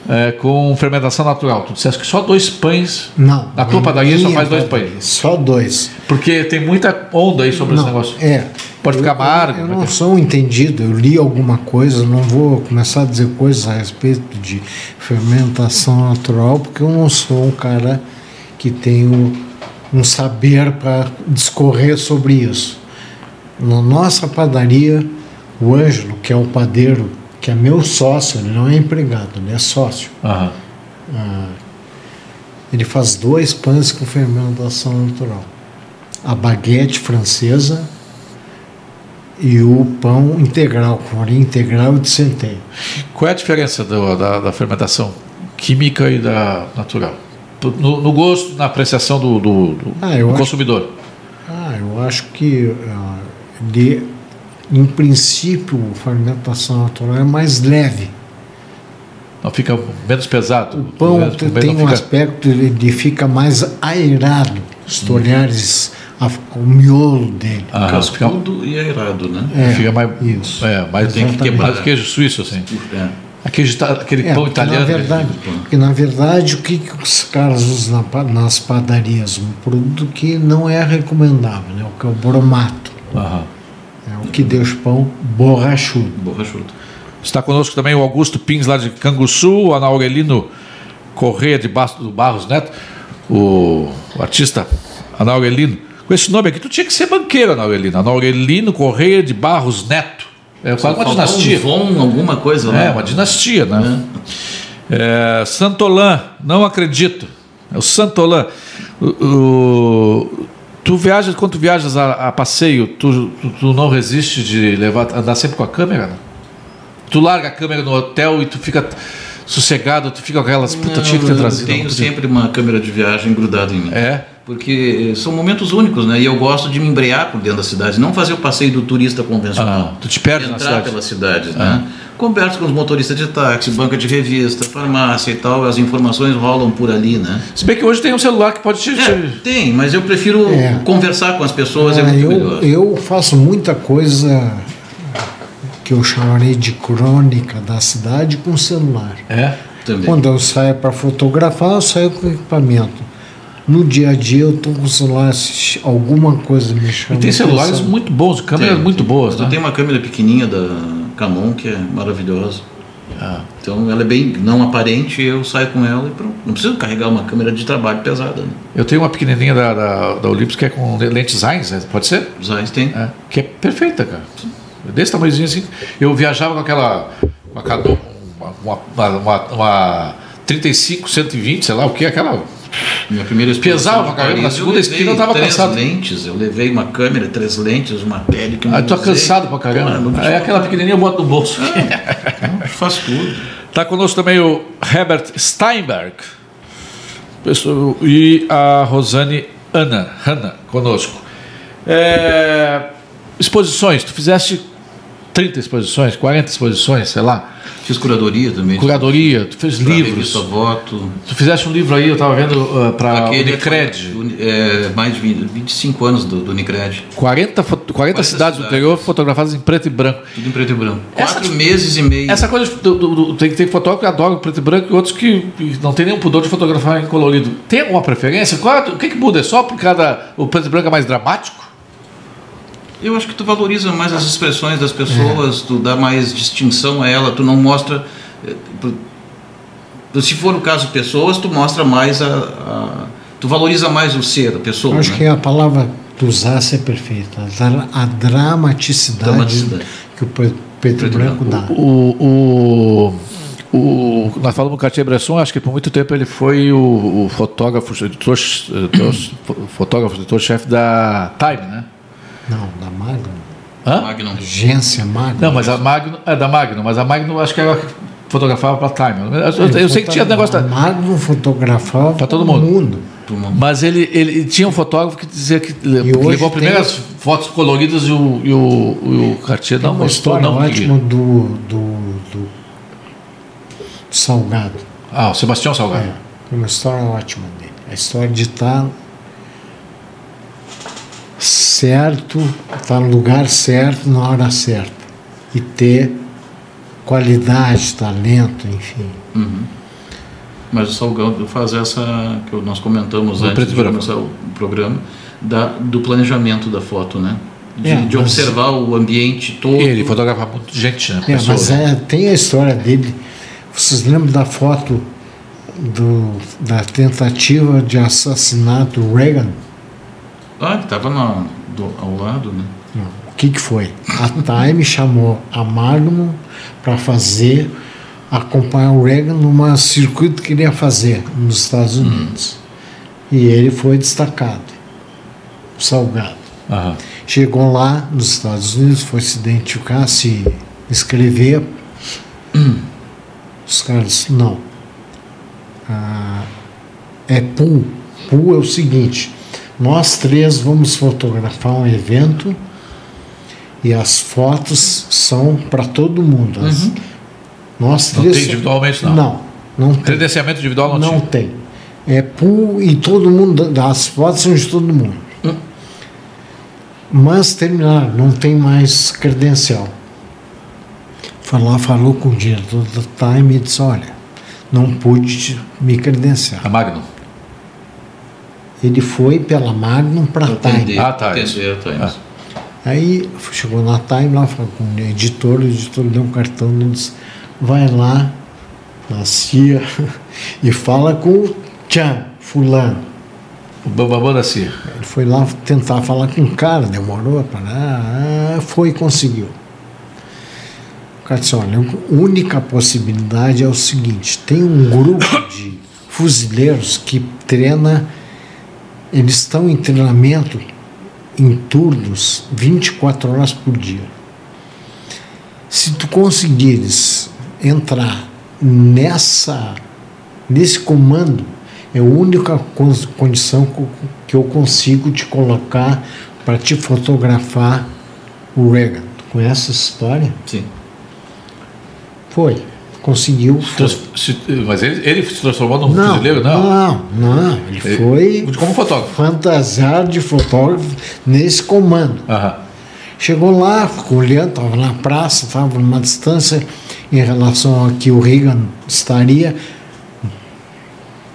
[SPEAKER 1] é, com fermentação natural. Tu disseste que só dois pães.
[SPEAKER 2] Não.
[SPEAKER 1] Na tua padaria só faz dois pães.
[SPEAKER 2] Só dois.
[SPEAKER 1] Porque tem muita onda aí sobre esse
[SPEAKER 2] Não,
[SPEAKER 1] negócio.
[SPEAKER 2] É.
[SPEAKER 1] Pode ficar
[SPEAKER 2] Eu-
[SPEAKER 1] amargo,
[SPEAKER 2] Eu,
[SPEAKER 1] né?
[SPEAKER 2] não sou um entendido, eu li alguma coisa, não vou começar a dizer coisas a respeito de fermentação natural, porque eu não sou um cara que tenho um saber para discorrer sobre isso. Na nossa padaria, o Ângelo, que é o padeiro, que é meu sócio, ele não é empregado, ele é sócio.
[SPEAKER 1] Aham.
[SPEAKER 2] Ele faz dois pães com fermentação natural. A baguete francesa e o pão integral, farinha integral e de centeio.
[SPEAKER 1] Qual é a diferença do- da, da fermentação química e da natural? no, no gosto, na apreciação do, do, do,
[SPEAKER 2] Ah,
[SPEAKER 1] do
[SPEAKER 2] acho-
[SPEAKER 1] consumidor.
[SPEAKER 2] Ah, eu acho que, ah, de, em princípio, a fermentação natural é mais leve.
[SPEAKER 1] Não fica menos pesado.
[SPEAKER 2] O pão
[SPEAKER 1] Menos-
[SPEAKER 2] te-
[SPEAKER 1] não
[SPEAKER 2] tem um
[SPEAKER 1] fica-
[SPEAKER 2] aspecto de, de fica mais aerado. Olhares a- o miolo dele.
[SPEAKER 1] Ah, fica,
[SPEAKER 3] Cascudo e aerado, né?
[SPEAKER 2] É,
[SPEAKER 1] fica mais.
[SPEAKER 2] isso.
[SPEAKER 1] É, mais,
[SPEAKER 3] Tem que
[SPEAKER 1] mais
[SPEAKER 3] quebrar.
[SPEAKER 1] queijo suíço, assim.
[SPEAKER 3] É.
[SPEAKER 1] Aquele, aquele
[SPEAKER 2] É,
[SPEAKER 1] pão
[SPEAKER 2] porque
[SPEAKER 1] italiano.
[SPEAKER 2] Na verdade, porque na verdade o que, que os caras usam na nas padarias? Um produto que não é recomendável, né? o que é o bromato.
[SPEAKER 1] Aham.
[SPEAKER 2] É o que o pão borrachudo.
[SPEAKER 3] Borrachudo.
[SPEAKER 1] Está conosco também o Augusto Pins, lá de Canguçu, o Ana Aurelino Correia de Bastos do Barros Neto, o, o artista Ana Aurelino. Com esse nome aqui, tu tinha que ser banqueiro, Ana Aurelino. Ana Aurelino Correia de Barros Neto. É quase uma dinastia.
[SPEAKER 3] Um Von, alguma coisa lá.
[SPEAKER 1] É, uma dinastia, né? É, Santolan, não acredito. É o Santolan. O, o- tu viajas, quando tu viajas a, a passeio, tu, tu, tu não resiste de levar, andar sempre com a câmera? né? Tu larga a câmera no hotel e tu fica sossegado, tu fica com aquelas, puta, tinha que ter
[SPEAKER 3] eu
[SPEAKER 1] trazido.
[SPEAKER 3] tenho
[SPEAKER 1] não podia.
[SPEAKER 3] sempre uma câmera de viagem grudada em mim.
[SPEAKER 1] É?
[SPEAKER 3] Porque são momentos únicos, né? E eu gosto de me embrear por dentro da cidade, não fazer o passeio do turista convencional.
[SPEAKER 1] Ah, tu te perde na
[SPEAKER 3] Entrar
[SPEAKER 1] cidade.
[SPEAKER 3] pelas cidades, né? Converso com os motoristas de táxi, banca de revista, farmácia e tal, as informações rolam por ali, né?
[SPEAKER 1] Se bem que hoje tem um celular que pode te.
[SPEAKER 3] É,
[SPEAKER 1] te-
[SPEAKER 3] tem, mas eu prefiro
[SPEAKER 2] É.
[SPEAKER 3] conversar com as pessoas, é,
[SPEAKER 2] Ah,
[SPEAKER 3] muito
[SPEAKER 2] eu,
[SPEAKER 3] melhor.
[SPEAKER 2] eu faço muita coisa que eu chamarei de crônica da cidade com celular.
[SPEAKER 1] É?
[SPEAKER 3] Também.
[SPEAKER 2] Quando eu saio para fotografar, eu saio com equipamento. No dia a dia eu estou com o celular, alguma coisa me chama.
[SPEAKER 1] E tem celulares
[SPEAKER 2] atenção.
[SPEAKER 1] muito bons, câmeras
[SPEAKER 3] Tem,
[SPEAKER 1] muito
[SPEAKER 3] tem.
[SPEAKER 1] boas,
[SPEAKER 3] Eu
[SPEAKER 1] né?
[SPEAKER 3] tenho uma câmera pequenininha da Canon que é maravilhosa.
[SPEAKER 1] Ah.
[SPEAKER 3] Então ela é bem não aparente, eu saio com ela e pronto. Não preciso carregar uma câmera de trabalho pesada. Né?
[SPEAKER 1] Eu tenho uma pequenininha da, da, da Olympus que é com lentes Zeiss, né? pode ser?
[SPEAKER 3] Zeiss tem.
[SPEAKER 1] É, que é perfeita, cara. Desse tamanhozinho assim. Eu viajava com aquela. Uma, uma, uma, uma 35, 120, sei lá o que, aquela.
[SPEAKER 3] Minha primeira
[SPEAKER 1] Pesava
[SPEAKER 3] de
[SPEAKER 1] pra caramba,
[SPEAKER 3] Paris,
[SPEAKER 1] na segunda esquina eu tava
[SPEAKER 3] três
[SPEAKER 1] cansado.
[SPEAKER 3] lentes, eu levei uma câmera, três lentes, uma pele que eu
[SPEAKER 1] Ah,
[SPEAKER 3] não
[SPEAKER 1] tô
[SPEAKER 3] usei.
[SPEAKER 1] cansado pra caramba.
[SPEAKER 3] Ah, não
[SPEAKER 1] Aí aquela pequenininha eu boto no bolso.
[SPEAKER 3] Faz tudo.
[SPEAKER 1] Tá conosco também o Herbert Steinberg. E a Rosane Ana, Hanna conosco. É, exposições, tu fizeste 30 exposições, 40 exposições, sei lá.
[SPEAKER 3] Fiz curadoria também.
[SPEAKER 1] Curadoria, tu fez
[SPEAKER 3] pra
[SPEAKER 1] livros.
[SPEAKER 3] revista Voto.
[SPEAKER 1] Tu fizeste um livro aí, eu estava vendo uh, para Unicred.
[SPEAKER 3] foi- é, mais de 20, 25 anos do, do Unicred.
[SPEAKER 1] 40, fo- 40 cidades do interior fotografadas em preto e branco.
[SPEAKER 3] Tudo em preto e branco.
[SPEAKER 1] Essa-
[SPEAKER 3] Quatro meses e meio.
[SPEAKER 1] Essa coisa do, do- do- tem, tem fotógrafo que adora o preto e branco e outros que que não tem nenhum pudor de fotografar em colorido. Tem alguma preferência? Qual é- o que, que muda? É só por cada. O preto e branco é mais dramático?
[SPEAKER 3] Eu acho que tu valoriza mais as expressões das pessoas, tu dá mais distinção a ela, tu não mostra. eh, Se for o caso de pessoas, tu mostra mais a. a- tu valoriza mais o ser, a pessoa.
[SPEAKER 2] Eu acho
[SPEAKER 3] né?
[SPEAKER 2] que a palavra tu usasse é perfeita. A, dra- a dramaticidade,
[SPEAKER 3] Dramaticidade.
[SPEAKER 2] que o Preto e branco
[SPEAKER 3] branco.
[SPEAKER 2] dá.
[SPEAKER 1] O, o, o- nós falamos do Cartier-Bresson, acho que por muito tempo ele foi o, o fotógrafo, editor, editor, fotógrafo, editor-chefe da Time, né?
[SPEAKER 2] Não, da Magnum.
[SPEAKER 1] Hã?
[SPEAKER 3] Magnum.
[SPEAKER 2] Agência Magnum.
[SPEAKER 1] Não, mas a Magnum, é da Magnum, mas a Magnum acho que ela fotografava para Time. Eu, eu- eu sei que tinha negócio
[SPEAKER 2] A
[SPEAKER 1] da,
[SPEAKER 2] Magnum fotografava
[SPEAKER 1] Pra todo mundo.
[SPEAKER 3] Turma.
[SPEAKER 1] Mas ele, ele tinha um fotógrafo que dizia que que
[SPEAKER 2] hoje
[SPEAKER 1] levou
[SPEAKER 2] tem-
[SPEAKER 1] primeiras fotos coloridas e o, e o, e o Cartier não gostou,
[SPEAKER 2] história
[SPEAKER 1] não
[SPEAKER 2] ótima do, do, do Salgado.
[SPEAKER 1] Ah, o Sebastião Salgado.
[SPEAKER 2] É, tem uma história ótima dele. A história de estar certo, estar no lugar certo, na hora certa. E ter qualidade, talento, enfim.
[SPEAKER 3] Uhum. Mas o Salgado faz essa que nós comentamos
[SPEAKER 1] No
[SPEAKER 3] antes de começar o programa, da, do planejamento da foto, né? De,
[SPEAKER 2] É,
[SPEAKER 3] de observar o ambiente todo.
[SPEAKER 1] Ele fotografava muito gente, né?
[SPEAKER 2] É, mas é, tem a história dele. Vocês lembram da foto do, da tentativa de assassinato do Reagan?
[SPEAKER 3] Ah, ele estava ao lado, né?
[SPEAKER 2] Não. O que, que foi? A Time chamou a Magnum para fazer, acompanhar o Reagan numa circuito que ele ia fazer nos Estados Unidos. E ele foi destacado, Salgado. Chegou lá nos Estados Unidos, foi se identificar, se inscrever. Os caras, não. Ah, é pool. Pool é o seguinte: nós três vamos fotografar um evento e as fotos são para todo mundo. As- Nós
[SPEAKER 1] Não
[SPEAKER 2] três.
[SPEAKER 1] tem individualmente, não.
[SPEAKER 2] Não, não tem.
[SPEAKER 1] Credenciamento individual não,
[SPEAKER 2] Não tem. É pool e todo mundo, as fotos são de todo mundo. Mas terminaram, não tem mais credencial. Foi lá, falou com o diretor da Time e disse, olha, não pude me credenciar.
[SPEAKER 1] A Magnum.
[SPEAKER 2] Ele foi pela Magnum para Time.
[SPEAKER 3] Atender,
[SPEAKER 1] Ah, tá,
[SPEAKER 3] a Times.
[SPEAKER 2] Aí chegou na Time lá, falou com o editor, o editor deu um cartão e disse, vai lá na CIA e fala com o Tchan, fulano.
[SPEAKER 1] O Bambambam da CIA.
[SPEAKER 2] Ele foi lá tentar falar com o cara, demorou para ah, foi e conseguiu. O cara disse, olha, a única possibilidade é o seguinte, tem um grupo de fuzileiros que treina, eles estão em treinamento em turnos 24 horas por dia. Se tu conseguires entrar nessa nesse comando, é a única con- condição co- que eu consigo te colocar para te fotografar o Reagan. Tu conhece essa história?
[SPEAKER 3] Sim.
[SPEAKER 2] Foi. Conseguiu.
[SPEAKER 1] Se- Mas ele, ele se transformou num
[SPEAKER 2] Não,
[SPEAKER 1] fuzileiro? Não.
[SPEAKER 2] não, não. Ele
[SPEAKER 1] Ele-
[SPEAKER 2] foi
[SPEAKER 1] Como fotógrafo.
[SPEAKER 2] fantasiado de fotógrafo nesse comando.
[SPEAKER 1] Aham.
[SPEAKER 2] Chegou lá, ficou olhando, estava na praça, estava numa distância em relação a que o Reagan estaria.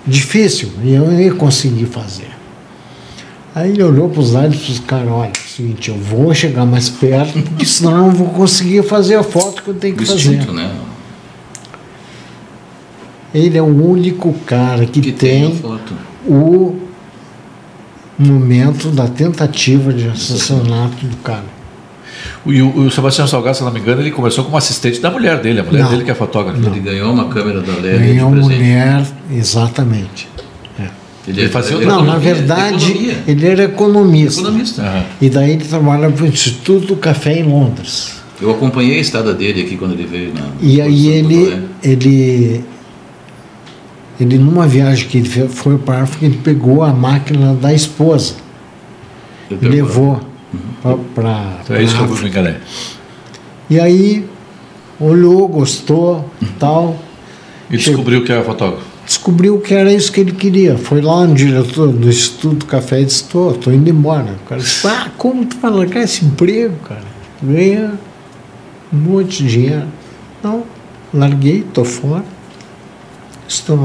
[SPEAKER 2] Difícil, e eu não ia conseguir fazer. Aí ele olhou para os lados e disse, cara, olha, é o seguinte, eu vou chegar mais perto, porque senão eu não vou conseguir fazer a foto que eu tenho que
[SPEAKER 3] Do
[SPEAKER 2] fazer.
[SPEAKER 3] instinto, né?
[SPEAKER 2] Ele é o único cara que,
[SPEAKER 3] Que tem
[SPEAKER 2] tem
[SPEAKER 3] a foto.
[SPEAKER 2] o momento da tentativa de assassinato do cara.
[SPEAKER 1] E o, o Sebastião Salgado, se não me engano, ele começou como assistente da mulher dele. A mulher
[SPEAKER 2] Não.
[SPEAKER 1] dele que é fotógrafa.
[SPEAKER 3] Ele ganhou uma câmera da Lélia de
[SPEAKER 2] Ganhou
[SPEAKER 3] presente.
[SPEAKER 2] mulher, exatamente.
[SPEAKER 1] Ele fazia outra
[SPEAKER 2] Não, na verdade,
[SPEAKER 3] economia.
[SPEAKER 2] ele era economista.
[SPEAKER 3] Economista.
[SPEAKER 1] Aham.
[SPEAKER 2] E daí ele trabalha para o Instituto do Café em Londres.
[SPEAKER 3] Eu acompanhei a estada dele aqui quando ele veio na.
[SPEAKER 2] E aí ele, ele, ele numa viagem que ele foi para a África, ele pegou a máquina da esposa e levou para
[SPEAKER 1] Então é isso que eu me enganei.
[SPEAKER 2] E aí olhou, gostou e tal.
[SPEAKER 1] E descobriu que era fotógrafo.
[SPEAKER 2] descobriu que era isso que ele queria. Foi lá no diretor do Instituto Café e disse, tô, tô indo embora. O cara disse, ah, como tu vai largar esse emprego, cara? Ganha um monte de dinheiro. Não, larguei, tô fora.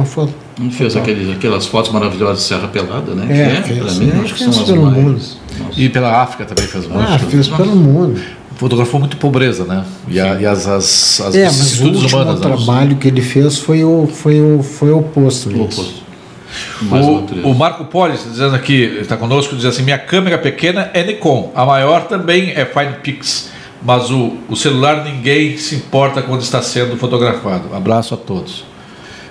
[SPEAKER 2] Foto.
[SPEAKER 3] Não fez aqueles, aquelas fotos maravilhosas de Serra Pelada, né?
[SPEAKER 2] É,
[SPEAKER 3] que
[SPEAKER 2] fez.
[SPEAKER 3] pra mim,
[SPEAKER 2] É,
[SPEAKER 3] acho que
[SPEAKER 2] fez
[SPEAKER 3] são as
[SPEAKER 2] pelo
[SPEAKER 3] mais.
[SPEAKER 2] mundo.
[SPEAKER 3] Nossa.
[SPEAKER 1] E pela África também fez muito.
[SPEAKER 2] Ah, fez pelo mundo.
[SPEAKER 1] Fotografou muito pobreza, né? E, a- e as, as, as
[SPEAKER 2] É, mas o
[SPEAKER 1] vicissitudes
[SPEAKER 2] último
[SPEAKER 1] humanas.
[SPEAKER 2] trabalho que ele fez foi o, foi o, foi o oposto.
[SPEAKER 3] O oposto. Mais outro.
[SPEAKER 1] O, o Marco Poli está dizendo aqui, está conosco, diz assim: minha câmera pequena é Nikon, a maior também é Fine Pix, mas o, o celular ninguém se importa quando está sendo fotografado. Abraço a todos.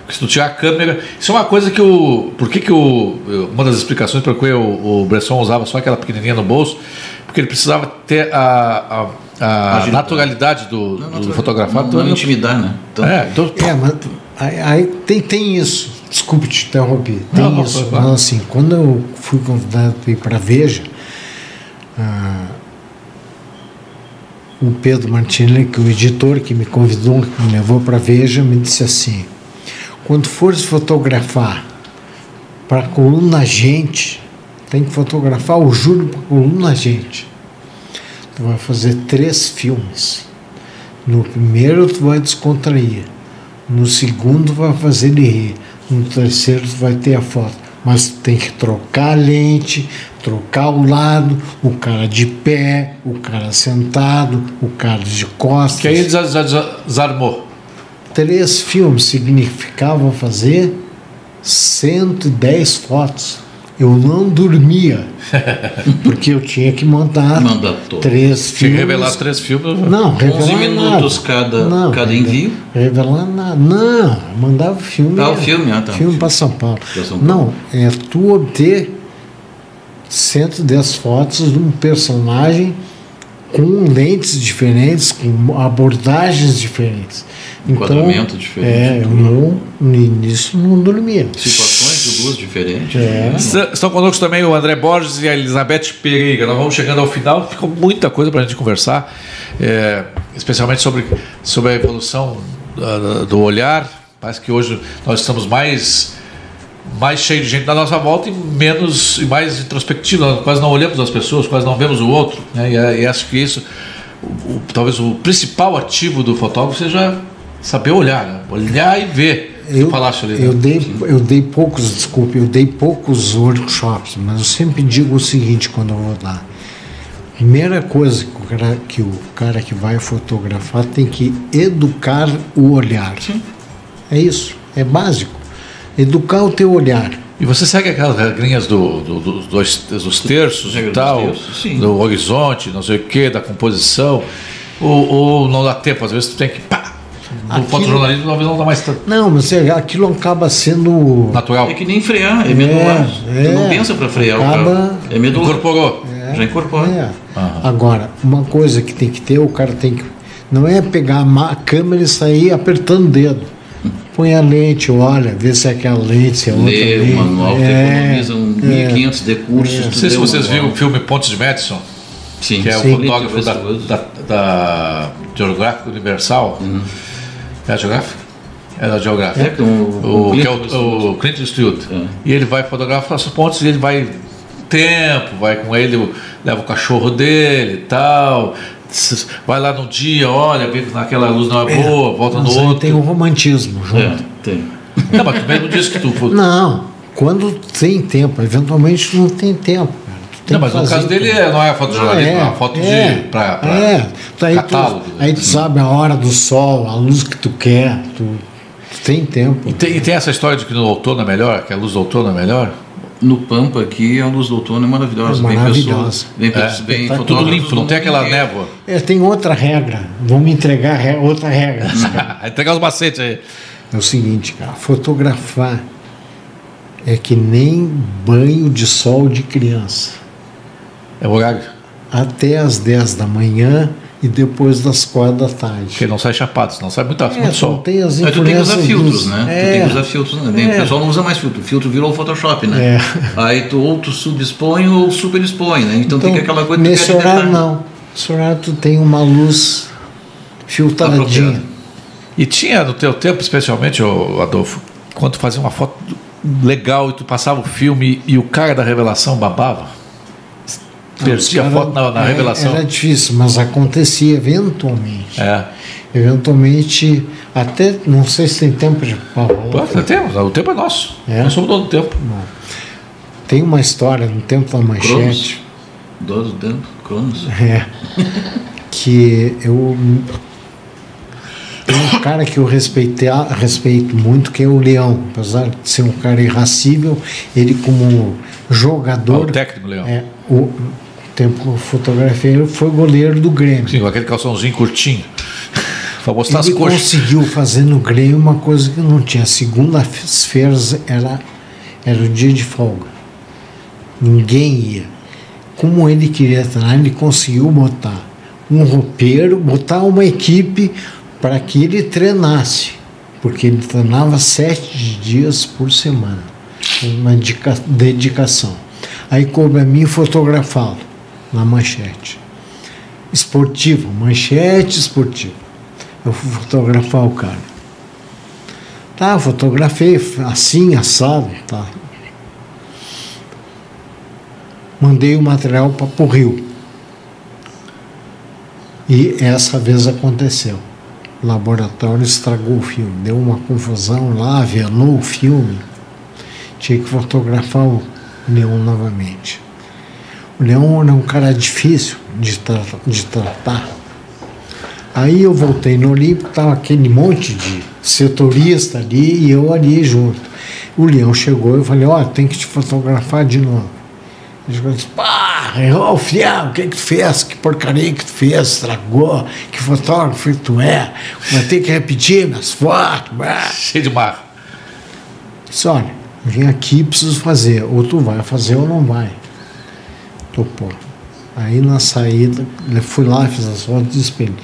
[SPEAKER 1] Porque se tu tirar a câmera, isso é uma coisa que o, por que que o, uma das explicações por que o, o Bresson usava só aquela pequenininha no bolso, porque ele precisava ter a, a, a
[SPEAKER 3] Agilidade.
[SPEAKER 1] naturalidade do,
[SPEAKER 3] Não,
[SPEAKER 1] do
[SPEAKER 3] não,
[SPEAKER 1] fotografado.
[SPEAKER 3] Não, não intimidar, né? Então,
[SPEAKER 1] é, então,
[SPEAKER 2] É, mas aí, aí tem, tem isso. Desculpe te interromper. Tem
[SPEAKER 1] Não, não,
[SPEAKER 2] isso.
[SPEAKER 1] claro.
[SPEAKER 2] Mas, assim, quando eu fui convidado para ir para a Veja, ah, o Pedro Martinelli, que é o editor que me convidou, que me levou para a Veja, me disse assim: quando fores fotografar para a coluna Gente, tem que fotografar o Júlio para a coluna Gente. Tu vai fazer três filmes. No primeiro tu vai descontrair. No segundo vai fazer ele rir. No terceiro tu vai ter a foto. Mas tem que trocar a lente, trocar o lado, o cara de pé, o cara sentado, o cara de costas.
[SPEAKER 1] que aí desa- desarmou.
[SPEAKER 2] Três filmes significavam fazer 110 fotos. Eu não dormia, porque eu tinha que
[SPEAKER 3] todo.
[SPEAKER 2] três
[SPEAKER 1] Tinha que
[SPEAKER 2] filmes.
[SPEAKER 1] revelar três filmes.
[SPEAKER 2] Não,
[SPEAKER 3] 11
[SPEAKER 2] revelar
[SPEAKER 3] minutos
[SPEAKER 2] nada.
[SPEAKER 3] cada,
[SPEAKER 2] Não,
[SPEAKER 3] cada envio.
[SPEAKER 2] Revelar nada. Não, mandava filme.
[SPEAKER 3] Ah, o filme, ah, tá.
[SPEAKER 2] Filme para São
[SPEAKER 3] São Paulo.
[SPEAKER 2] Não, é tu obter 110 fotos de um personagem com lentes diferentes, com abordagens diferentes. Então,
[SPEAKER 3] Enquadramento diferente,
[SPEAKER 2] É, eu não, no início não dormia.
[SPEAKER 3] Situações Isso, duas diferentes.
[SPEAKER 2] É.
[SPEAKER 1] Estão conosco também o André Borges e a Elizabeth Pereira. Nós vamos chegando ao final, ficou muita coisa para a gente conversar, é, especialmente sobre, sobre a evolução ah, do olhar. Parece que hoje nós estamos mais mais cheio de gente na nossa volta e menos e mais introspectivo. Nós quase não olhamos as pessoas, quase não vemos o outro. Né? E, e acho que isso, o- o- talvez o principal ativo do fotógrafo seja saber olhar, né? olhar e ver.
[SPEAKER 2] Eu,
[SPEAKER 1] falaste ali, né?
[SPEAKER 2] eu, dei, eu dei poucos, desculpe, eu dei poucos workshops, mas eu sempre digo o seguinte quando eu vou dar. Primeira coisa que o cara que, o cara que vai fotografar tem que educar o olhar. É isso, é básico. Educar o teu olhar.
[SPEAKER 1] E você segue aquelas regrinhas do, do- do- dos, dos terços e tal,
[SPEAKER 3] terços,
[SPEAKER 1] do horizonte, não sei o que, da composição, ou, ou não dá tempo, às vezes tu tem que. Pá, no
[SPEAKER 2] Aquilo-
[SPEAKER 1] fotojornalismo talvez não dá mais tanto
[SPEAKER 2] Não, mas é, aquilo acaba sendo.
[SPEAKER 1] natural.
[SPEAKER 3] É que nem frear, é medular.
[SPEAKER 2] É,
[SPEAKER 3] tu não
[SPEAKER 2] é.
[SPEAKER 3] pensa para frear
[SPEAKER 2] Acaba-
[SPEAKER 3] o carro. É medular.
[SPEAKER 1] Incorporou.
[SPEAKER 3] Já incorpora.
[SPEAKER 2] É. Agora, uma coisa que tem que ter, o cara tem que. Não é pegar a câmera e sair apertando o dedo. Põe a lente, olha, vê se é aquela lente, se é outra
[SPEAKER 3] Lê
[SPEAKER 2] lente.
[SPEAKER 3] o manual,
[SPEAKER 2] É,
[SPEAKER 3] economiza um 1.500 de cursos.
[SPEAKER 1] Não sei se vocês
[SPEAKER 3] manual.
[SPEAKER 1] viram o filme Pontes de Madison,
[SPEAKER 3] Sim,
[SPEAKER 1] que é
[SPEAKER 3] sim.
[SPEAKER 1] o fotógrafo da, da, da Geográfico Universal.
[SPEAKER 3] Uhum.
[SPEAKER 1] É a Geográfico? É da Geográfico.
[SPEAKER 3] É, com o-
[SPEAKER 1] o, que é o, o Clint Eastwood.
[SPEAKER 3] É.
[SPEAKER 1] E ele vai fotografar as pontes e ele vai tempo, vai com ele, leva o cachorro dele e tal. Vai lá no dia, olha, vê que naquela luz não é boa, volta no outro.
[SPEAKER 2] tem o romantismo junto.
[SPEAKER 3] É, tem.
[SPEAKER 1] Não, mas tu mesmo disse que tu.
[SPEAKER 2] Não, quando tem tempo, eventualmente não tem tempo. Tem
[SPEAKER 1] Não, mas no caso dele é- não é fotojornalismo, é,
[SPEAKER 2] Ah,
[SPEAKER 1] uma foto
[SPEAKER 2] é,
[SPEAKER 1] de. Pra, pra
[SPEAKER 2] é. Aí,
[SPEAKER 1] catálogo.
[SPEAKER 2] tu, aí tu sabe a hora do sol, a luz que tu quer, tu, tu tem tempo.
[SPEAKER 1] E tem, e tem essa história de que no outono é melhor, que a luz do outono é melhor?
[SPEAKER 3] No Pampa aqui, a luz do outono é maravilhosa.
[SPEAKER 2] É maravilhosa.
[SPEAKER 3] pessoas, vem,
[SPEAKER 1] É.
[SPEAKER 3] pessoas- vem
[SPEAKER 2] Tá tudo
[SPEAKER 1] Tudo
[SPEAKER 3] fotógrafos
[SPEAKER 1] limpo, não tem aquela névoa.
[SPEAKER 2] É, tem outra regra. Vamos me entregar re- outra regra.
[SPEAKER 1] Entregar os macetes aí.
[SPEAKER 2] É o seguinte, cara, fotografar é que nem banho de sol de criança.
[SPEAKER 1] É horário.
[SPEAKER 2] Até às 10 da manhã e depois das 4 da tarde.
[SPEAKER 1] Porque não sai chapado, senão sai muito,
[SPEAKER 2] É,
[SPEAKER 1] muito sol.
[SPEAKER 2] tem as
[SPEAKER 3] Mas tu tem que usar filtros,
[SPEAKER 2] dos-
[SPEAKER 3] né?
[SPEAKER 2] É,
[SPEAKER 3] Tu tem que usar filtros, né?
[SPEAKER 2] É.
[SPEAKER 3] O pessoal não usa mais filtro. Filtro virou o Photoshop, né?
[SPEAKER 2] É.
[SPEAKER 3] Aí tu ou tu subexpõe ou superexpõe, né? Então, tem que aquela coisa que
[SPEAKER 2] nesse horário não. Nesse horário tu tem uma luz filtradinha.
[SPEAKER 1] E tinha no teu tempo, especialmente, Adolfo, quando tu fazia uma foto legal e tu passava o filme e o cara da revelação babava? Perdia a foto na, na
[SPEAKER 2] é,
[SPEAKER 1] revelação.
[SPEAKER 2] Era difícil, mas acontecia eventualmente.
[SPEAKER 1] É.
[SPEAKER 2] Eventualmente, até não sei se tem tempo de.
[SPEAKER 1] Pô, temos, o tempo é nosso.
[SPEAKER 2] É?
[SPEAKER 1] Nós somos dono do tempo.
[SPEAKER 2] Tem uma história no tempo da manchete.
[SPEAKER 3] Dois do tempo, Cronos.
[SPEAKER 2] É. que eu. Tem um cara que eu respeitei, respeito muito, que é o Leão. Apesar de ser um cara irracível, ele, como jogador.
[SPEAKER 1] Ah, o técnico, Leão.
[SPEAKER 2] É, o tempo que eu fotografei, ele foi goleiro do Grêmio.
[SPEAKER 1] Sim, com aquele calçãozinho curtinho. Pra mostrar
[SPEAKER 2] Ele
[SPEAKER 1] as coxas.
[SPEAKER 2] conseguiu fazer no Grêmio uma coisa que não tinha. Segunda-feiras era, era o dia de folga. Ninguém ia. Como ele queria treinar, ele conseguiu botar um roupeiro, botar uma equipe para que ele treinasse. Porque ele treinava sete dias por semana. Uma dedica- dedicação. Aí coube a mim fotografá-lo na manchete. Esportivo, manchete esportiva. Eu fui fotografar o cara. Tá, fotografei assim, assado, tá. Mandei o material para o Rio. E essa vez aconteceu. O laboratório estragou o filme, deu uma confusão lá, velou o filme. Tinha que fotografar o Leão novamente. O Leão era um cara difícil de, tra de tratar. Aí eu voltei no Olímpico, estava aquele monte de setorista ali e eu ali junto. O Leão chegou e eu falei, ó, tem que te fotografar de novo. Ele disse, pá, ô fiel, o que que tu fez? Que porcaria que tu fez? Estragou? Que fotógrafo que tu é? Vai ter que repetir minhas fotos. Bah.
[SPEAKER 1] Cheio de mar.
[SPEAKER 2] Disse, olha, vim aqui preciso fazer. Ou tu vai fazer ou não vai. Topou. Aí na saída, fui lá, fiz as fotos de espelho.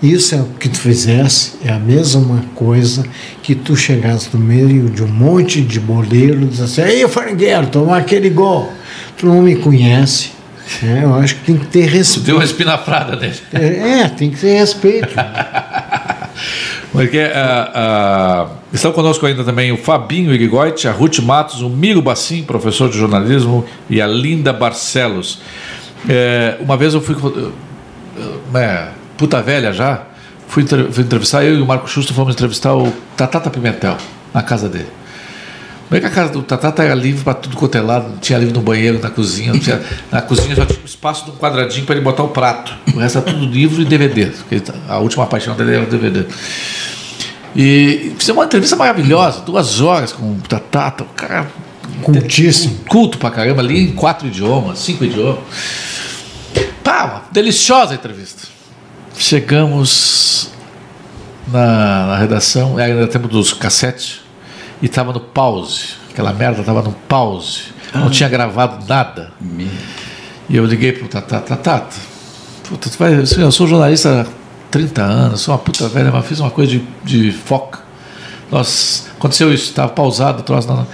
[SPEAKER 2] Isso é o que tu fizesse, é a mesma coisa que tu chegasse no meio de um monte de boleiro e dissesse, aí, Frangueiro, tomar aquele gol. Tu não me conhece. É, eu acho que tem que ter respeito.
[SPEAKER 1] Deu uma espinafrada nele.
[SPEAKER 2] É, é, tem que ter respeito.
[SPEAKER 1] Porque, uh, uh, estão conosco ainda também o Fabinho Irigoite, a Ruth Matos, o Miro Bassim, professor de jornalismo, e a Linda Barcelos. É, uma vez eu fui. É, puta velha já, fui, fui, entrevistar, eu e o Marco Xusto fomos entrevistar o Tatata Pimentel, na casa dele. Como é que a casa do Tatata era livre para tudo quanto é lado, tinha livro no banheiro, na cozinha, tinha, na cozinha só tinha um espaço de um quadradinho para ele botar o prato. O resto era tudo livro e DVD. A última paixão dele era o DVD. E fizemos uma entrevista maravilhosa, duas horas com o Tatata, o cara.
[SPEAKER 2] Cultíssimo.
[SPEAKER 1] Culto pra caramba, ali em quatro idiomas, cinco idiomas. Pá, uma deliciosa entrevista. Chegamos na, na redação, ainda tempo dos cassetes, e estava no pause. Aquela merda estava no pause. Não tinha gravado nada. E eu liguei pro Tatá, Tatá, puta, tu vai, eu sou jornalista 30 anos, sou uma puta velha, mas fiz uma coisa de, de foca. Nossa, aconteceu isso, estava pausado o troço. Não,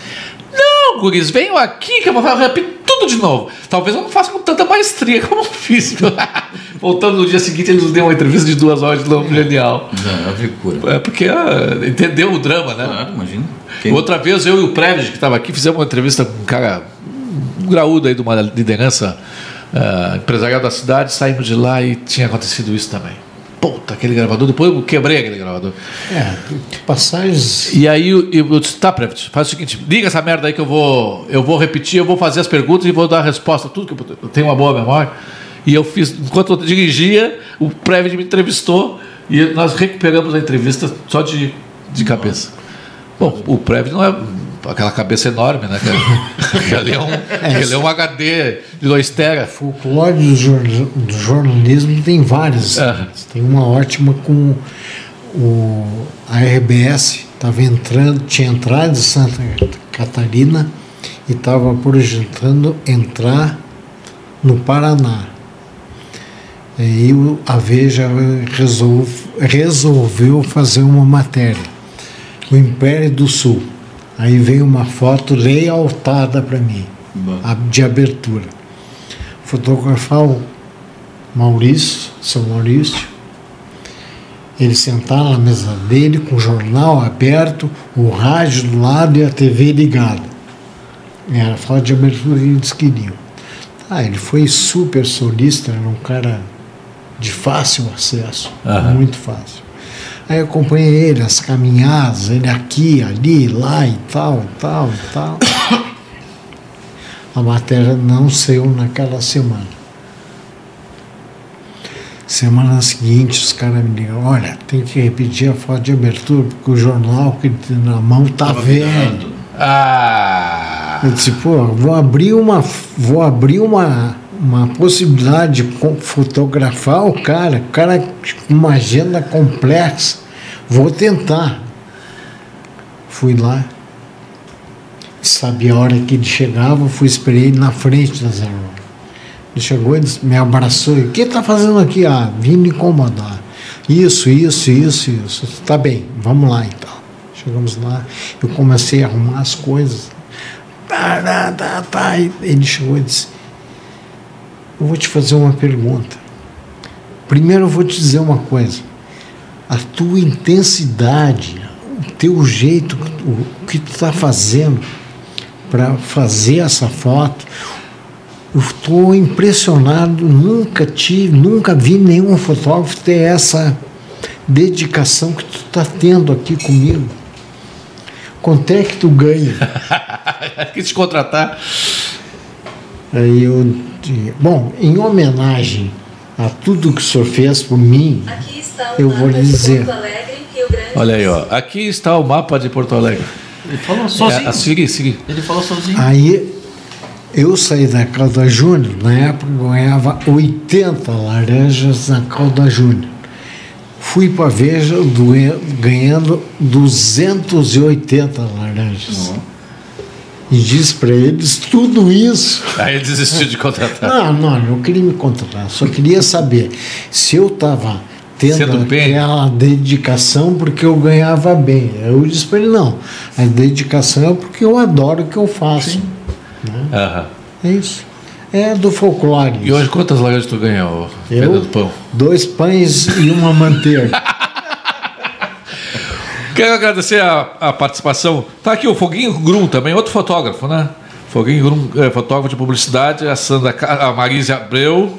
[SPEAKER 1] não, guris, venham aqui que eu vou repetir tudo de novo. Talvez eu não faça com tanta maestria como fiz. Voltando no dia seguinte, eles nos deu uma entrevista de duas horas de novo, genial.
[SPEAKER 3] Não,
[SPEAKER 1] é, é porque ah, entendeu o drama, né?
[SPEAKER 3] Claro, imagina.
[SPEAKER 1] Quem... Outra vez, eu e o Previd, que estava aqui, fizemos uma entrevista com um cara, um graúdo aí de uma liderança uh, empresarial da cidade, saímos de lá e tinha acontecido isso também. Puta, aquele gravador, depois eu quebrei aquele gravador.
[SPEAKER 2] É, passagens.
[SPEAKER 1] E aí eu, eu disse, tá, Previd, faz o seguinte, liga essa merda aí que eu vou, eu vou repetir, eu vou fazer as perguntas e vou dar a resposta, tudo que eu tenho uma boa memória. E eu fiz, enquanto eu dirigia, o Previd me entrevistou e nós recuperamos a entrevista só de, de cabeça. Bom, o Previd não é aquela cabeça enorme, né? ele, é um, é, ele é um HD de 2 tera.
[SPEAKER 2] Folclore do, do, jornalismo tem várias. É. Tem uma ótima com o, a RBS, estava entrando, tinha entrado de Santa Catarina e estava projetando entrar no Paraná. E aí a Veja resolve, resolveu fazer uma matéria. O Império do Sul Aí veio uma foto layoutada para mim, a, de abertura. Fotografar o Maurício, São Maurício, ele sentar na mesa dele com o jornal aberto, o rádio do lado e a TV ligada. Era a foto de abertura que eles queriam. Ah, ele foi super solista, era um cara de fácil acesso, uhum. muito fácil. Aí eu acompanhei ele, as caminhadas, ele aqui, ali, lá e tal, tal, tal. A matéria não saiu naquela semana. Semana seguinte, os caras me ligam, olha, tem que repetir a foto de abertura, porque o jornal que ele tem na mão tá velho.
[SPEAKER 1] Ah!
[SPEAKER 2] Eu disse, pô, vou abrir uma. Vou abrir uma uma possibilidade de fotografar o cara, o cara com uma agenda complexa. Vou tentar. Fui lá, sabia a hora que ele chegava, fui esperei ele na frente da Zero. Ele chegou e me abraçou. O que está fazendo aqui? Ah, vim me incomodar. Isso, isso, isso, isso. Tá bem, vamos lá então. Chegamos lá, eu comecei a arrumar as coisas. Tá, tá, tá, tá. Ele chegou e disse: eu vou te fazer uma pergunta. Primeiro eu vou te dizer uma coisa. A tua intensidade, o teu jeito, o que tu está fazendo para fazer essa foto, eu estou impressionado, nunca tive, nunca vi nenhum fotógrafo ter essa dedicação que tu está tendo aqui comigo. Quanto é que tu ganha?
[SPEAKER 1] que te contratar.
[SPEAKER 2] Aí eu Bom, em homenagem a tudo que o senhor fez por mim, eu vou lhe dizer.
[SPEAKER 1] Olha aí, ó. Aqui está o mapa de Porto Alegre.
[SPEAKER 3] Ele falou sozinho. É,
[SPEAKER 1] siga, siga.
[SPEAKER 3] Ele falou sozinho.
[SPEAKER 2] Aí eu saí da Calda Júnior, na época eu ganhava 80 laranjas na Calda Júnior. Fui para Veja ganhando 280 laranjas. Uhum e disse para eles tudo isso.
[SPEAKER 1] Aí ele desistiu de contratar.
[SPEAKER 2] não, não, não queria me contratar. Só queria saber se eu estava tendo
[SPEAKER 1] Sendo bem.
[SPEAKER 2] aquela dedicação porque eu ganhava bem. Eu disse para ele, não, a dedicação é porque eu adoro o que eu faço.
[SPEAKER 1] Aham.
[SPEAKER 2] É isso. É do folclore.
[SPEAKER 1] E hoje quantas lagartas tu ganhou, Pedro
[SPEAKER 2] eu,
[SPEAKER 1] do Pão?
[SPEAKER 2] dois pães e uma manteiga.
[SPEAKER 1] Quero agradecer a, a participação. Tá aqui o Foguinho Grum também, outro fotógrafo, né? Foguinho Grum, é, fotógrafo de publicidade, a Sandra, a Marise Abreu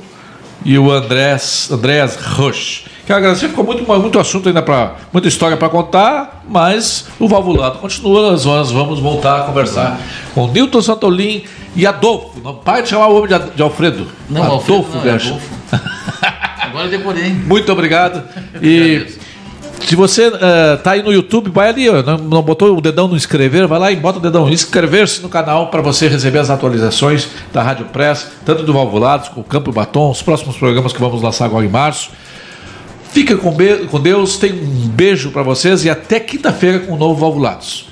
[SPEAKER 1] e o Andrés, Andréas Rush. Quero agradecer, ficou muito, muito assunto ainda para muita história para contar, mas o Valvulado continua, nós vamos voltar a conversar com Newton Santolin e Adolfo. Não para de chamar o homem de, Alfredo.
[SPEAKER 3] Não, Alfredo, não, é. Adolfo. Agora eu decorei.
[SPEAKER 1] Muito obrigado. E. se você está aí no YouTube, vai ali, não, não botou o dedão no inscrever, vai lá e bota o dedão inscrever-se no canal para você receber as atualizações da Rádio Press, tanto do Valvulados, com o Campo e Batom, os próximos programas que vamos lançar agora em março. Fica com, com Deus, tem um beijo para vocês e até quinta-feira com o novo Valvulados.